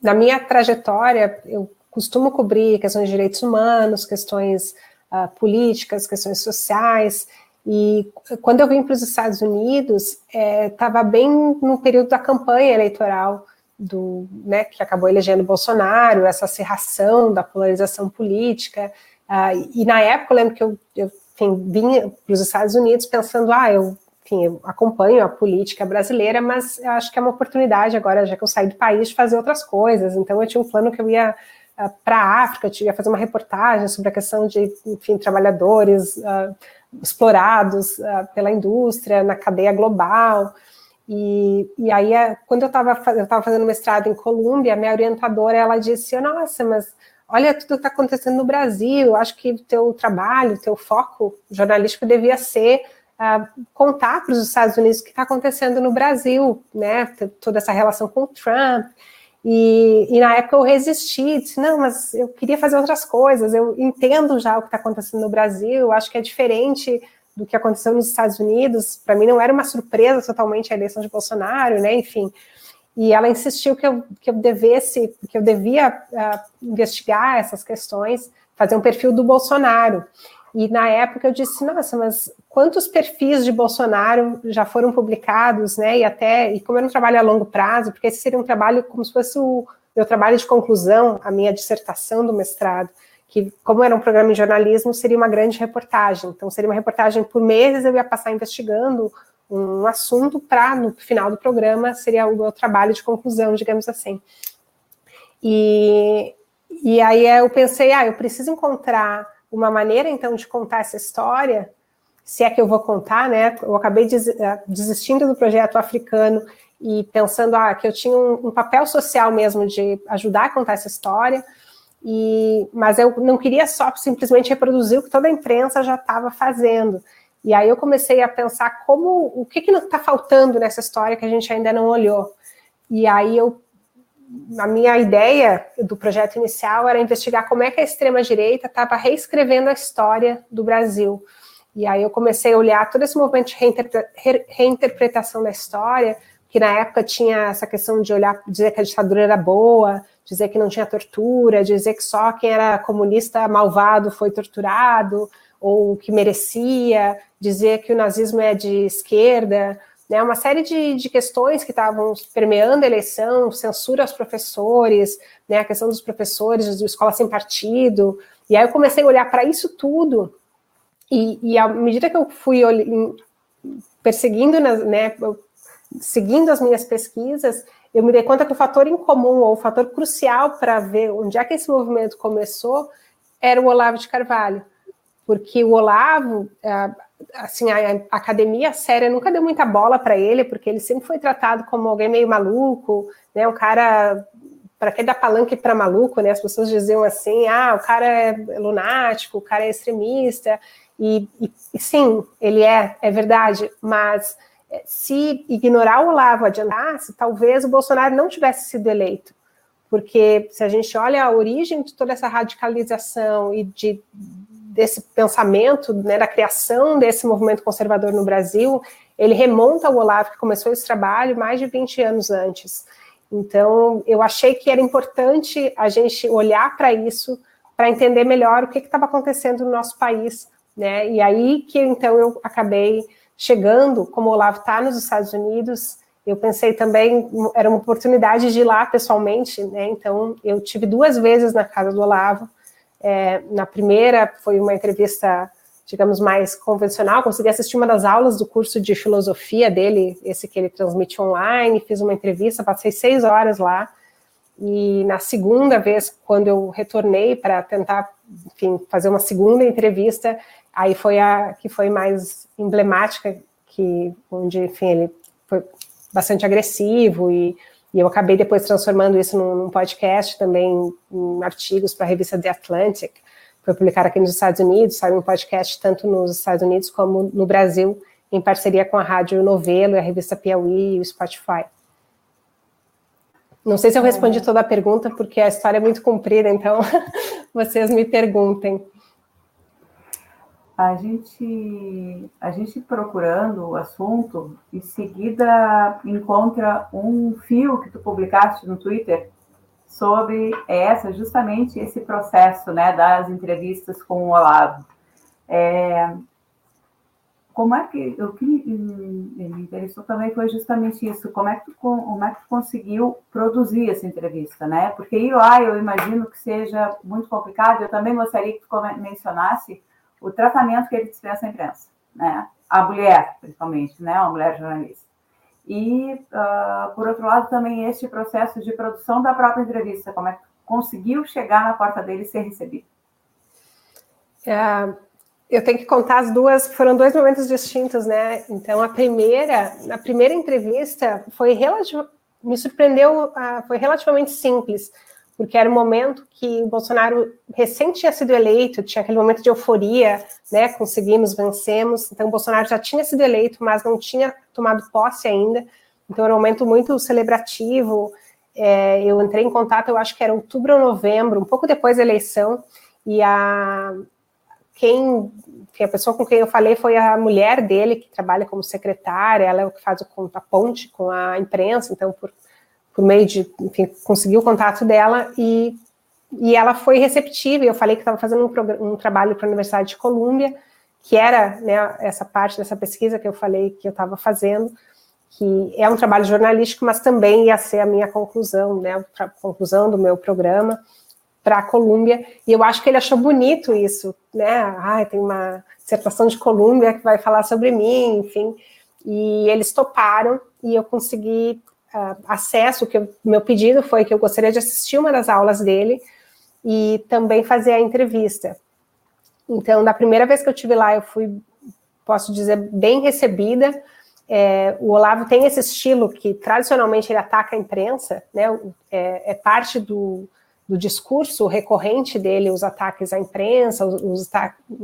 na minha trajetória, eu costumo cobrir questões de direitos humanos, questões uh, políticas, questões sociais, e quando eu vim para os Estados Unidos, estava é, bem no período da campanha eleitoral do, né, que acabou elegendo Bolsonaro, essa serração da polarização política. Uh, e na época eu lembro que eu, eu enfim, vim para os Estados Unidos pensando, ah, eu, enfim, eu acompanho a política brasileira, mas eu acho que é uma oportunidade agora, já que eu saí do país, de fazer outras coisas. Então eu tinha um plano que eu ia uh, para a África, eu ia fazer uma reportagem sobre a questão de, enfim, trabalhadores uh, explorados pela indústria na cadeia global. E, e aí, é, quando eu estava eu tava fazendo mestrado em Colômbia, minha orientadora, ela disse, nossa, mas olha tudo que está acontecendo no Brasil, acho que o teu trabalho, o teu foco jornalístico devia ser uh, contar para os Estados Unidos o que está acontecendo no Brasil, né, toda essa relação com o Trump, e, e, na época eu resisti, disse, não, mas eu queria fazer outras coisas, eu entendo já o que está acontecendo no Brasil, acho que é diferente do que aconteceu nos Estados Unidos, para mim não era uma surpresa totalmente a eleição de Bolsonaro, né? Enfim, e ela insistiu que eu, que eu devesse, que eu devia uh, investigar essas questões, fazer um perfil do Bolsonaro. E na época eu disse, nossa, mas quantos perfis de Bolsonaro já foram publicados, né? E até, e como era um trabalho a longo prazo, porque esse seria um trabalho como se fosse o meu trabalho de conclusão, a minha dissertação do mestrado que, como era um programa de jornalismo, seria uma grande reportagem. Então, seria uma reportagem por meses, eu ia passar investigando um assunto para, no final do programa, seria o meu trabalho de conclusão, digamos assim. E, e aí eu pensei, ah, eu preciso encontrar uma maneira, então, de contar essa história, se é que eu vou contar, né? Eu acabei eh, desistindo do projeto africano e pensando, ah, que eu tinha um, um papel social mesmo de ajudar a contar essa história, e, mas eu não queria só simplesmente reproduzir o que toda a imprensa já estava fazendo. E aí eu comecei a pensar como o que está faltando nessa história que a gente ainda não olhou. E aí eu a minha ideia do projeto inicial era investigar como é que a extrema direita estava reescrevendo a história do Brasil. E aí eu comecei a olhar todo esse movimento de reinterpretação da história, que na época tinha essa questão de olhar, dizer que a ditadura era boa, dizer que não tinha tortura, dizer que só quem era comunista malvado foi torturado, ou que merecia, dizer que o nazismo é de esquerda, né, uma série de, de questões que estavam permeando a eleição, censura aos professores, né, a questão dos professores de escola sem partido, e aí eu comecei a olhar para isso tudo, e, e, à medida que eu fui perseguindo, né, seguindo as minhas pesquisas, eu me dei conta que o fator em comum, ou o fator crucial para ver onde é que esse movimento começou, era o Olavo de Carvalho. Porque o Olavo, assim, a academia séria nunca deu muita bola para ele, porque ele sempre foi tratado como alguém meio maluco, né, um cara para que dar palanque para maluco, né? As pessoas diziam assim: ah, o cara é lunático, o cara é extremista, e, e, e sim, ele é, é verdade, mas se ignorar o Olavo adiantasse, talvez o Bolsonaro não tivesse sido eleito. Porque se a gente olha a origem de toda essa radicalização e de, desse pensamento, né, da criação desse movimento conservador no Brasil, ele remonta ao Olavo, que começou esse trabalho mais de 20 anos antes. Então, eu achei que era importante a gente olhar para isso, para entender melhor o que estava acontecendo no nosso país. Né? E aí que, então, eu acabei chegando, como o Olavo está nos Estados Unidos, eu pensei também, era uma oportunidade de ir lá pessoalmente, né? Então, eu tive duas vezes na casa do Olavo. É, na primeira, foi uma entrevista, digamos, mais convencional. Consegui assistir uma das aulas do curso de filosofia dele, esse que ele transmite online. Fiz uma entrevista, passei seis horas lá. E na segunda vez, quando eu retornei para tentar, enfim, fazer uma segunda entrevista, aí foi a que foi mais emblemática, que onde, enfim, ele foi bastante agressivo e, e eu acabei depois transformando isso num, podcast também, em artigos para a revista The Atlantic, foi publicado aqui nos Estados Unidos, saiu um podcast tanto nos Estados Unidos como no Brasil, em parceria com a Rádio Novelo, a revista Piauí e o Spotify. Não sei se eu respondi toda a pergunta, porque a história é muito comprida, então vocês me perguntem. A gente, a gente procurando o assunto, em seguida encontra um fio que tu publicaste no Twitter sobre essa, justamente esse processo né, das entrevistas com o Olavo. É, como é que o que me interessou também foi justamente isso, como é que tu, como é que conseguiu produzir essa entrevista, né? Porque eu, ah, eu imagino que seja muito complicado, eu também gostaria que tu mencionasse o tratamento que ele dispensa à imprensa, né? A mulher, principalmente, né? Uma mulher jornalista. E, uh, por outro lado, também este processo de produção da própria entrevista, como é que conseguiu chegar na porta dele e ser recebido? É, eu tenho que contar as duas, foram dois momentos distintos, né? Então, a primeira, a primeira entrevista foi me surpreendeu, uh, foi relativamente simples, porque era um momento que o Bolsonaro recém tinha sido eleito, tinha aquele momento de euforia, né? Conseguimos, vencemos. Então, o Bolsonaro já tinha sido eleito, mas não tinha tomado posse ainda. Então, era um momento muito celebrativo. É, eu entrei em contato, eu acho que era outubro ou novembro, um pouco depois da eleição, e a, quem, a pessoa com quem eu falei foi a mulher dele, que trabalha como secretária, ela é o que faz o, a ponte com a imprensa, então, por, por meio de, enfim, conseguiu o contato dela e, e ela foi receptiva. Eu falei que estava fazendo um, um trabalho para a Universidade de Colômbia, que era né, essa parte dessa pesquisa que eu falei que eu estava fazendo, que é um trabalho jornalístico, mas também ia ser a minha conclusão, né, a conclusão do meu programa para a Colômbia, e eu acho que ele achou bonito isso, né? Ah, tem uma dissertação de Colômbia que vai falar sobre mim, enfim. E eles toparam e eu consegui uh, acesso. Que meu pedido foi que eu gostaria de assistir uma das aulas dele e também fazer a entrevista. Então, da primeira vez que eu tive lá, eu fui, posso dizer, bem recebida. É, o Olavo tem esse estilo que tradicionalmente ele ataca a imprensa, né? É, é parte do, do discurso recorrente dele, os ataques à imprensa, os, os,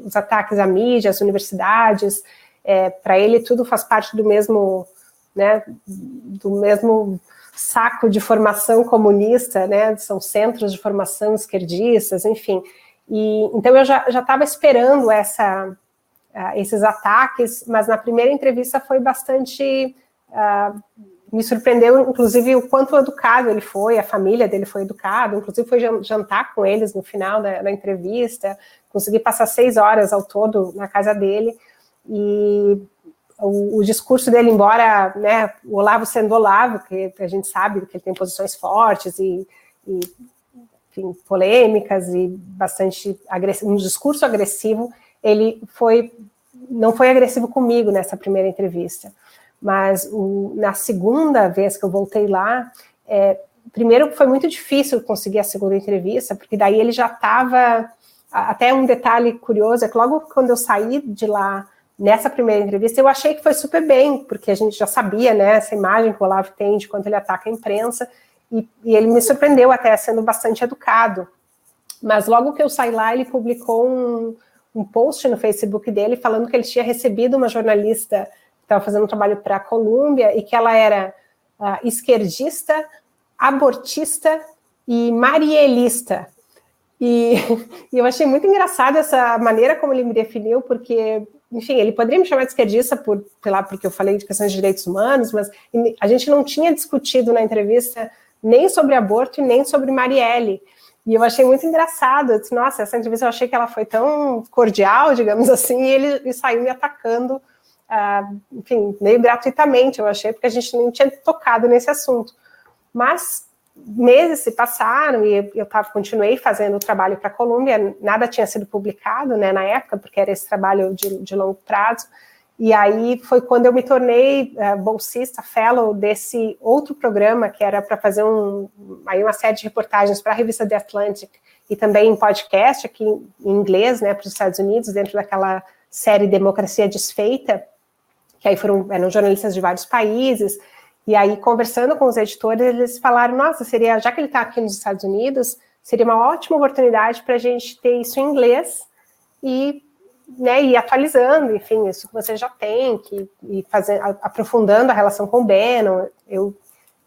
os ataques à mídia, às universidades, é, para ele tudo faz parte do mesmo, né, do mesmo saco de formação comunista, né, são centros de formação esquerdistas, enfim. E, então eu já estava esperando essa, uh, esses ataques, mas na primeira entrevista foi bastante uh, me surpreendeu, inclusive, o quanto educado ele foi, a família dele foi educada, inclusive foi jantar com eles no final da, da entrevista, consegui passar seis horas ao todo na casa dele, e o, o, discurso dele, embora né, o Olavo sendo Olavo, que a gente sabe que ele tem posições fortes e, e enfim, polêmicas e bastante agressivo, um discurso agressivo, ele foi não foi agressivo comigo nessa primeira entrevista. Mas o, na segunda vez que eu voltei lá, é, primeiro foi muito difícil conseguir a segunda entrevista, porque daí ele já estava. Até um detalhe curioso é que logo quando eu saí de lá, nessa primeira entrevista, eu achei que foi super bem, porque a gente já sabia, né, essa imagem que o Olavo tem de quanto ele ataca a imprensa, e, e ele me surpreendeu até sendo bastante educado. Mas logo que eu saí lá, ele publicou um, um post no Facebook dele falando que ele tinha recebido uma jornalista estava fazendo um trabalho para a Colômbia e que ela era uh, esquerdista, abortista e marielista. E, e, eu achei muito engraçado essa maneira como ele me definiu, porque, enfim, ele poderia me chamar de esquerdista por, sei lá, porque eu falei de questões de direitos humanos, mas a gente não tinha discutido na entrevista nem sobre aborto e nem sobre Marielle. E eu achei muito engraçado. Eu disse, Nossa, essa entrevista eu achei que ela foi tão cordial, digamos assim, e ele, saiu me atacando ah, enfim, meio gratuitamente, eu achei, porque a gente não tinha tocado nesse assunto. Mas meses se passaram e eu tava, continuei fazendo o trabalho para a Colômbia, nada tinha sido publicado né, na época, porque era esse trabalho de, de longo prazo, E aí foi quando eu me tornei uh, bolsista, fellow desse outro programa que era para fazer um, aí uma série de reportagens para a revista The Atlantic e também em podcast aqui em inglês, né, para os Estados Unidos, dentro daquela série Democracia Desfeita, que aí foram eram jornalistas de vários países. E aí conversando com os editores, eles falaram: nossa, seria já que ele está aqui nos Estados Unidos, seria uma ótima oportunidade para a gente ter isso em inglês e né, ir atualizando, enfim, isso que você já tem, que, e fazer, aprofundando a relação com o Bannon. Eu,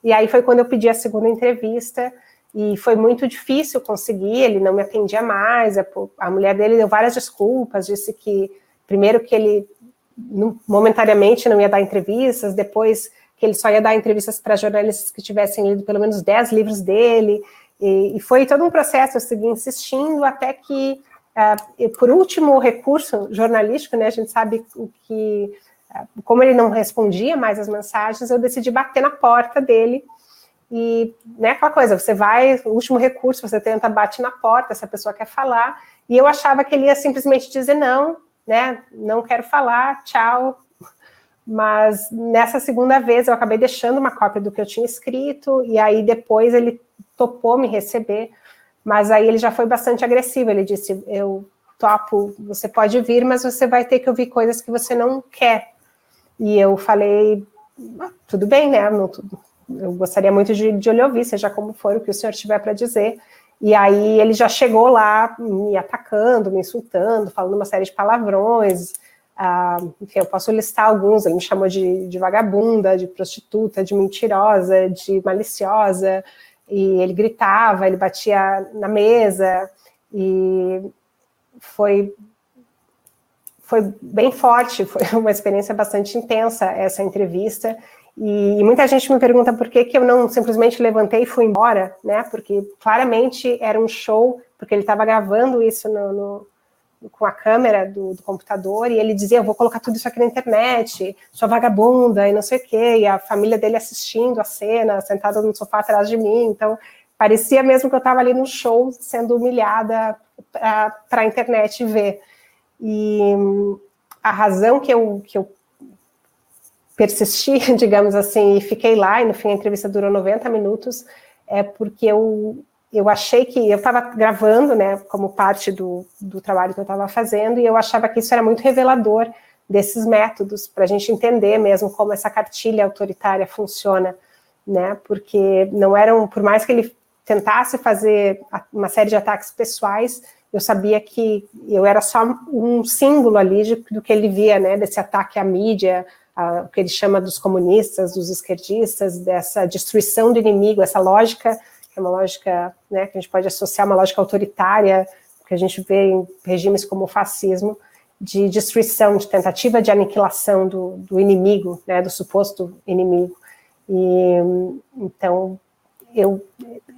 e aí foi quando eu pedi a segunda entrevista, e foi muito difícil conseguir, ele não me atendia mais, a, a mulher dele deu várias desculpas, disse que, primeiro, que ele não, momentariamente não ia dar entrevistas, depois que ele só ia dar entrevistas para jornalistas que tivessem lido pelo menos 10 livros dele, e, e foi todo um processo, eu segui insistindo até que Uh, por último recurso jornalístico, né, a gente sabe o que, uh, como ele não respondia mais as mensagens, eu decidi bater na porta dele e, né, aquela coisa, você vai, último recurso, você tenta, bate na porta, se a pessoa quer falar, e eu achava que ele ia simplesmente dizer não, né, não quero falar, tchau, mas nessa segunda vez eu acabei deixando uma cópia do que eu tinha escrito, e aí depois ele topou me receber, mas aí ele já foi bastante agressivo. Ele disse: Eu topo, você pode vir, mas você vai ter que ouvir coisas que você não quer. E eu falei: ah, Tudo bem, né? Não, eu gostaria muito de, de lhe ouvir, seja como for o que o senhor tiver para dizer. E aí ele já chegou lá me atacando, me insultando, falando uma série de palavrões. Ah, enfim, eu posso listar alguns. Ele me chamou de, de vagabunda, de prostituta, de mentirosa, de maliciosa e ele gritava, ele batia na mesa, e foi, foi bem forte, foi uma experiência bastante intensa essa entrevista, e, muita gente me pergunta por que, que eu não simplesmente levantei e fui embora, né, porque claramente era um show, porque ele estava gravando isso no, no com a câmera do, do, computador e ele dizia: Eu vou colocar tudo isso aqui na internet, sua vagabunda e não sei o quê. E a família dele assistindo a cena, sentada no sofá atrás de mim. Então, parecia mesmo que eu estava ali no show sendo humilhada para a internet ver. E a razão que eu, que eu persisti, digamos assim, e fiquei lá, e no fim a entrevista durou 90 minutos, é porque eu eu achei que eu estava gravando, né, como parte do, do trabalho que eu estava fazendo, e eu achava que isso era muito revelador desses métodos para a gente entender mesmo como essa cartilha autoritária funciona, né? Porque não eram, por mais que ele tentasse fazer uma série de ataques pessoais, eu sabia que eu era só um símbolo ali de, do que ele via, né? Desse ataque à mídia, a, o que ele chama dos comunistas, dos esquerdistas, dessa destruição do inimigo, essa lógica é uma lógica né, que a gente pode associar uma lógica autoritária, que a gente vê em regimes como o fascismo, de destruição, de tentativa de aniquilação do, do inimigo, né, do suposto inimigo. E então eu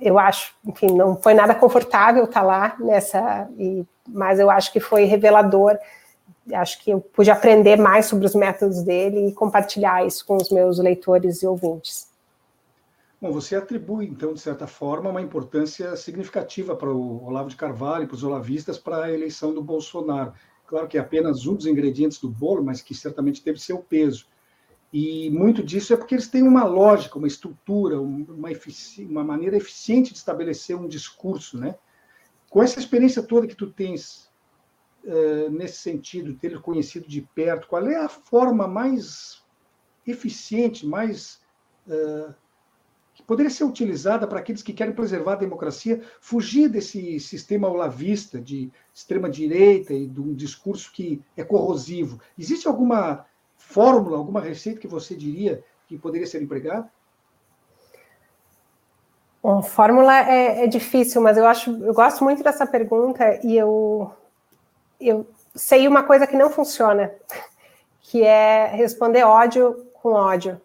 eu acho, enfim, não foi nada confortável estar lá nessa, e, mas eu acho que foi revelador. Acho que eu pude aprender mais sobre os métodos dele e compartilhar isso com os meus leitores e ouvintes. Bom, você atribui, então, de certa forma, uma importância significativa para o Olavo de Carvalho, para os olavistas, para a eleição do Bolsonaro. Claro que é apenas um dos ingredientes do bolo, mas que certamente teve seu peso. E muito disso é porque eles têm uma lógica, uma estrutura, uma, uma maneira eficiente de estabelecer um discurso, né? Com essa experiência toda que tu tens uh, nesse sentido, ter conhecido de perto, qual é a forma mais eficiente, mais uh, poderia ser utilizada para aqueles que querem preservar a democracia, fugir desse sistema olavista de extrema-direita e de um discurso que é corrosivo. Existe alguma fórmula, alguma receita que você diria que poderia ser empregada? Bom, fórmula é, é, difícil, mas eu acho, eu gosto muito dessa pergunta e eu, eu sei uma coisa que não funciona, que é responder ódio com ódio.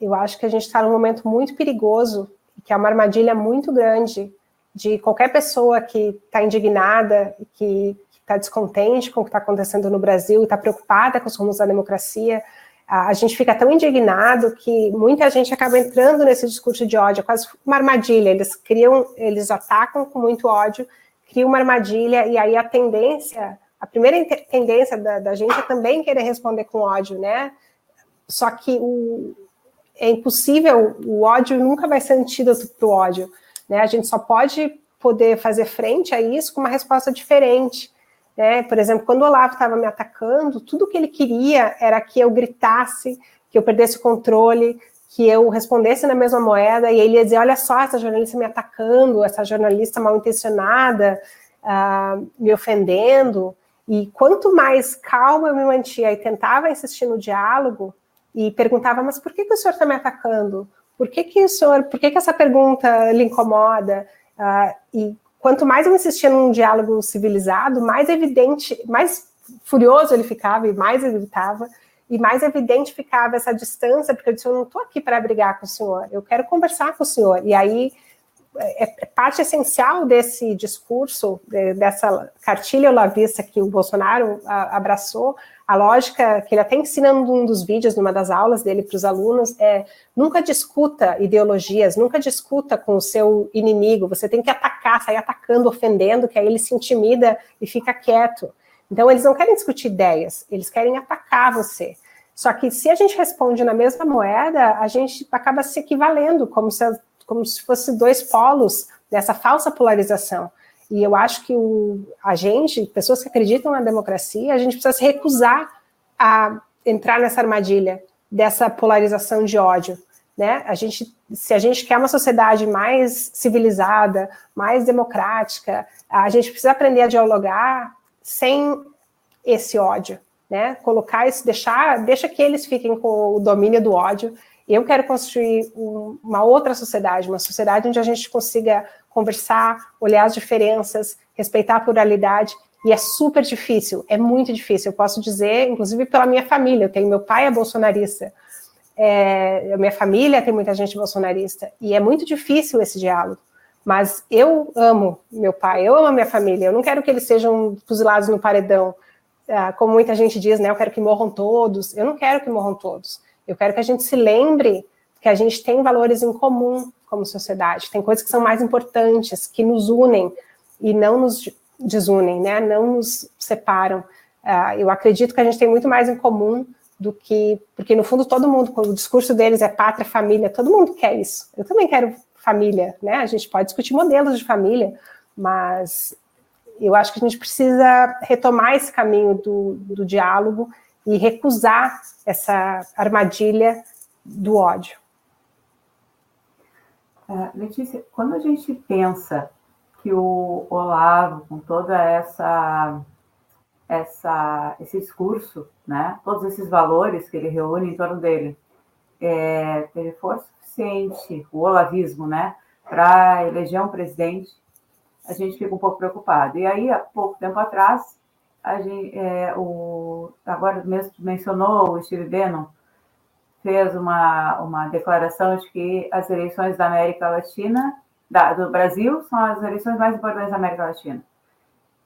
Eu acho que a gente está num momento muito perigoso, que é uma armadilha muito grande de qualquer pessoa que está indignada, que está descontente com o que está acontecendo no Brasil, está preocupada com os rumos da democracia. A gente fica tão indignado que muita gente acaba entrando nesse discurso de ódio, é quase uma armadilha. Eles criam, eles atacam com muito ódio, criam uma armadilha e aí a tendência a primeira tendência da, da, gente é também querer responder com ódio, né? Só que o, é impossível, o ódio nunca vai ser antídoto para o ódio, né? A gente só pode poder fazer frente a isso com uma resposta diferente. Né? Por exemplo, quando o Olavo estava me atacando, tudo que ele queria era que eu gritasse, que eu perdesse o controle, que eu respondesse na mesma moeda, e ele ia dizer: olha só, essa jornalista me atacando, essa jornalista mal intencionada, uh, me ofendendo. E quanto mais calma eu me mantia e tentava insistir no diálogo, e perguntava: mas por que, que o senhor está me atacando? Por que, que o senhor, por que, que essa pergunta lhe incomoda? Uh, e quanto mais eu insistia num diálogo civilizado, mais evidente, mais furioso ele ficava e mais ele e mais evidente ficava essa distância, porque eu disse, eu não estou aqui para brigar com o senhor, eu quero conversar com o senhor. E aí, é, é parte essencial desse discurso, dessa cartilha olavista que o Bolsonaro abraçou, a lógica que ele até ensina num dos vídeos, numa das aulas dele para os alunos, é nunca discuta ideologias, nunca discuta com o seu inimigo, você tem que atacar, sair atacando, ofendendo, que aí ele se intimida e fica quieto. Então, eles não querem discutir ideias, eles querem atacar você. Só que se a gente responde na mesma moeda, a gente acaba se equivalendo, como se, como se fosse dois polos dessa falsa polarização. E eu acho que o, a gente, pessoas que acreditam na democracia, a gente precisa se recusar a entrar nessa armadilha dessa polarização de ódio. Né? A gente, se a gente quer uma sociedade mais civilizada, mais democrática, a gente precisa aprender a dialogar sem esse ódio, né? Colocar isso, deixar, deixa que eles fiquem com o domínio do ódio. Eu quero construir um, uma outra sociedade, uma sociedade onde a gente consiga conversar, olhar as diferenças, respeitar a pluralidade. E é super difícil, é muito difícil. Eu posso dizer, inclusive pela minha família, eu tenho meu pai é bolsonarista, é, minha família tem muita gente bolsonarista, e é muito difícil esse diálogo. Mas eu amo meu pai, eu amo a minha família, eu não quero que eles sejam fuzilados no paredão, ah, como muita gente diz, né? Eu quero que morram todos. Eu não quero que morram todos. Eu quero que a gente se lembre que a gente tem valores em comum como sociedade, tem coisas que são mais importantes, que nos unem e não nos desunem, né? Não nos separam. Uh, eu acredito que a gente tem muito mais em comum do que porque no fundo todo mundo, o discurso deles é pátria, família, todo mundo quer isso. Eu também quero família, né? A gente pode discutir modelos de família, mas eu acho que a gente precisa retomar esse caminho do, do diálogo e recusar essa armadilha do ódio. Uh, Letícia, quando a gente pensa que o Olavo, com toda essa, essa esse discurso, né, todos esses valores que ele reúne em torno dele, é, teve força suficiente, o olavismo, né, para eleger um presidente, a gente fica um pouco preocupado. E aí, há pouco tempo atrás, a gente, é, o, agora mesmo mencionou o Steve Bannon, fez uma, uma declaração de que as eleições da América Latina, da, do Brasil, são as eleições mais importantes da América Latina.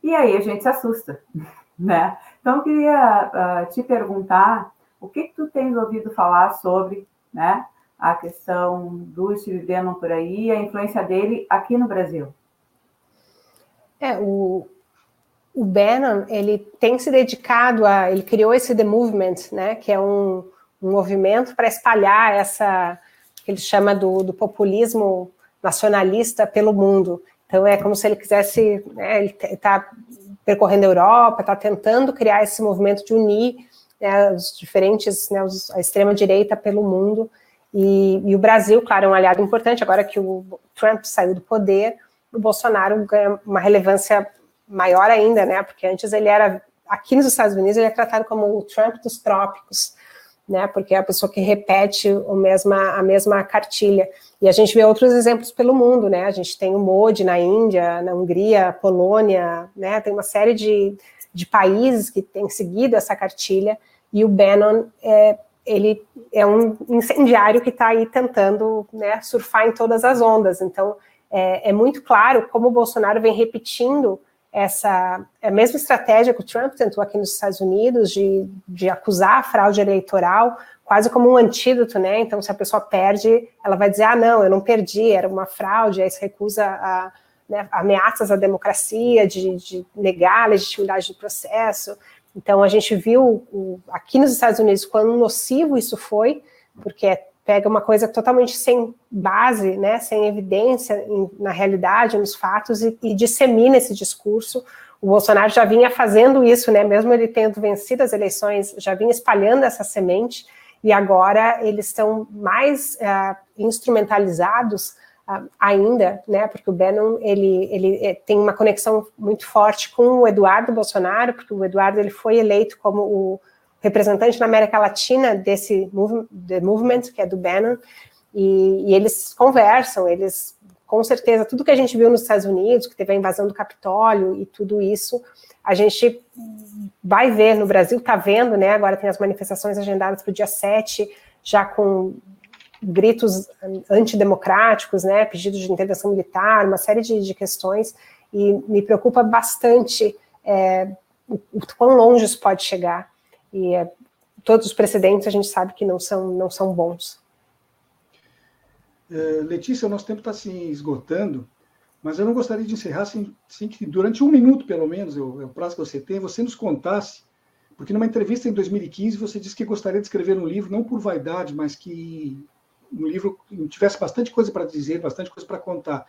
E aí a gente se assusta, né? Então, eu queria uh, te perguntar o que, que tu tens ouvido falar sobre né, a questão do Steve Bannon por aí a influência dele aqui no Brasil. É, o, o Bannon, ele tem se dedicado a, ele criou esse The Movement, né, que é um, um movimento para espalhar essa, que ele chama do, do, populismo nacionalista pelo mundo. Então é como se ele quisesse, né, ele está percorrendo a Europa, está tentando criar esse movimento de unir né, os diferentes, né, os, a extrema direita pelo mundo. E, e, o Brasil, claro, é um aliado importante. Agora que o Trump saiu do poder, o Bolsonaro ganha uma relevância maior ainda, né? Porque antes ele era aqui nos Estados Unidos ele é tratado como o Trump dos trópicos né? Porque é a pessoa que repete o mesma, a mesma cartilha. E a gente vê outros exemplos pelo mundo, né? A gente tem o Modi na Índia, na Hungria, Polônia, né? Tem uma série de, de países que têm seguido essa cartilha. E o Bannon é, ele é um incendiário que está aí tentando né, surfar em todas as ondas. Então, é, é muito claro como o Bolsonaro vem repetindo essa é a mesma estratégia que o Trump tentou aqui nos Estados Unidos de, de acusar a fraude eleitoral quase como um antídoto, né? Então, se a pessoa perde, ela vai dizer, ah, não, eu não perdi, era uma fraude, aí se recusa a, né, ameaças à democracia, de, de, negar a legitimidade do processo. Então, a gente viu aqui nos Estados Unidos quão nocivo isso foi, porque pega uma coisa totalmente sem base, né, sem evidência em, na realidade, nos fatos, e, e, dissemina esse discurso. O Bolsonaro já vinha fazendo isso, né, mesmo ele tendo vencido as eleições, já vinha espalhando essa semente, e agora eles estão mais uh, instrumentalizados uh, ainda, né, porque o Bannon, ele, ele é, tem uma conexão muito forte com o Eduardo Bolsonaro, porque o Eduardo ele foi eleito como o representante na América Latina desse move, movement, que é do Bannon, e, e, eles conversam, eles, com certeza, tudo que a gente viu nos Estados Unidos, que teve a invasão do Capitólio e tudo isso, a gente vai ver no Brasil, está vendo, né, agora tem as manifestações agendadas para o dia 7, já com gritos antidemocráticos, né, pedidos de intervenção militar, uma série de, de questões, e me preocupa bastante é, o, o quão longe isso pode chegar, e é, todos os precedentes a gente sabe que não são, não são bons. Uh, Letícia, o nosso tempo está se esgotando, mas eu não gostaria de encerrar sem, sem que, durante um minuto, pelo menos, é o, é o prazo que você tem, você nos contasse, porque numa entrevista em 2015 você disse que gostaria de escrever um livro, não por vaidade, mas que um livro tivesse bastante coisa para dizer, bastante coisa para contar.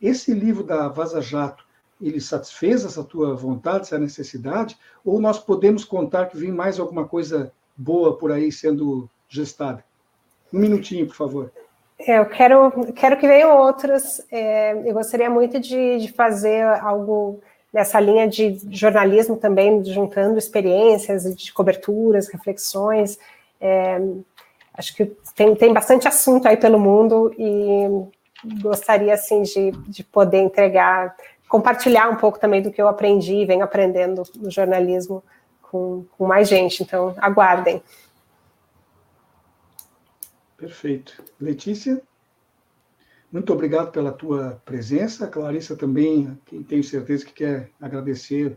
Esse livro da Vaza Jato, ele satisfez essa tua vontade, essa necessidade, ou nós podemos contar que vem mais alguma coisa boa por aí sendo gestada? Um minutinho, por favor. É, eu quero, quero que venham outros. É, eu gostaria muito de, de, fazer algo nessa linha de jornalismo também, juntando experiências de coberturas, reflexões. É, acho que tem, tem bastante assunto aí pelo mundo e gostaria assim de, de poder entregar compartilhar um pouco também do que eu aprendi e venho aprendendo no jornalismo com, com mais gente. Então, aguardem. Perfeito. Letícia, muito obrigado pela tua presença. Clarissa também, tenho certeza que quer agradecer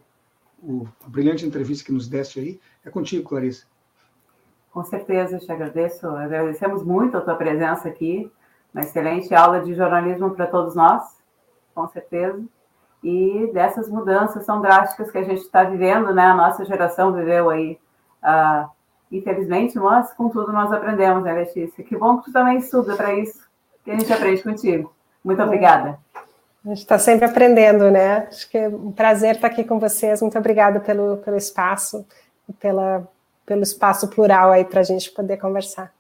o, a brilhante entrevista que nos deste aí. É contigo, Clarissa. Com certeza, te agradeço. Agradecemos muito a tua presença aqui. Uma excelente aula de jornalismo para todos nós, com certeza e dessas mudanças tão drásticas que a gente está vivendo, né? A nossa geração viveu aí, uh, infelizmente, mas com tudo nós aprendemos, né, Letícia? Que bom que tu também estuda para isso, que a gente aprende contigo. Muito é. obrigada. A gente está sempre aprendendo, né? Acho que é um prazer estar aqui com vocês. Muito obrigada pelo, pelo espaço pela, pelo espaço plural aí para a gente poder conversar.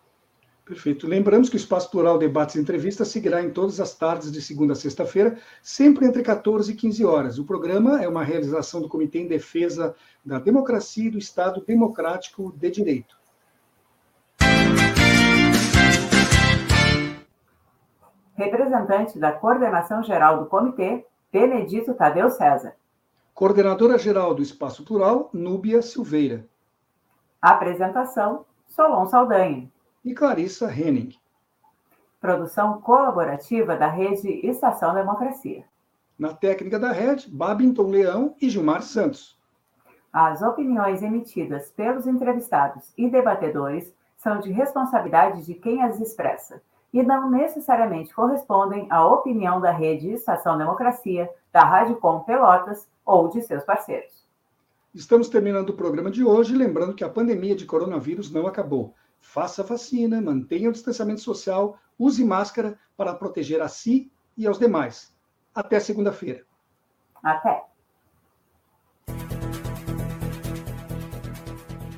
Perfeito. Lembramos que o Espaço Plural Debates e Entrevistas seguirá em todas as tardes de segunda a sexta-feira, sempre entre 14 e 15 horas. O programa é uma realização do Comitê em Defesa da Democracia e do Estado Democrático de Direito. Representante da Coordenação Geral do Comitê, Benedito Tadeu César. Coordenadora Geral do Espaço Plural, Núbia Silveira. Apresentação, Solon Saldanha e Clarissa Henning. Produção colaborativa da Rede Estação Democracia. Na técnica da rede, Babington Leão e Gilmar Santos. As opiniões emitidas pelos entrevistados e debatedores são de responsabilidade de quem as expressa e não necessariamente correspondem à opinião da Rede Estação Democracia, da Rádio Com Pelotas ou de seus parceiros. Estamos terminando o programa de hoje, lembrando que a pandemia de coronavírus não acabou faça vacina, mantenha o distanciamento social, use máscara para proteger a si e aos demais. Até segunda-feira. Até.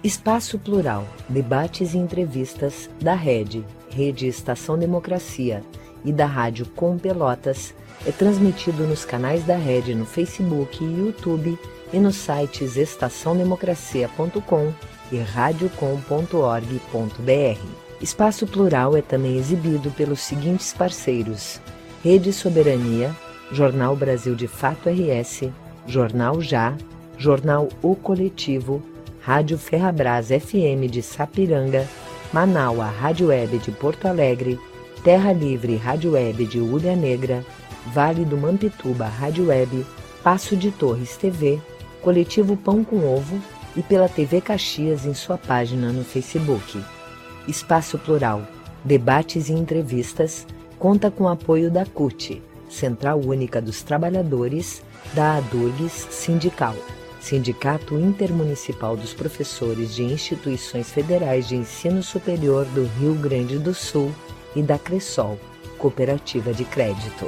Espaço Plural, debates e entrevistas da Rede, Rede Estação Democracia e da Rádio Com Pelotas é transmitido nos canais da Rede no Facebook e YouTube e nos sites estaçãodemocracia.com e radiocom.org.br. Espaço Plural é também exibido pelos seguintes parceiros: Rede Soberania, Jornal Brasil de Fato RS, Jornal Já, Jornal O Coletivo, Rádio Ferrabras FM de Sapiranga, Manaua Rádio Web de Porto Alegre, Terra Livre Rádio Web de Ulha Negra, Vale do Mampituba Rádio Web, Passo de Torres TV, Coletivo Pão com Ovo e pela TV Caxias em sua página no Facebook. Espaço Plural, debates e entrevistas, conta com apoio da CUT, Central Única dos Trabalhadores, da ADURGS Sindical, Sindicato Intermunicipal dos Professores de Instituições Federais de Ensino Superior do Rio Grande do Sul e da Cressol, Cooperativa de Crédito.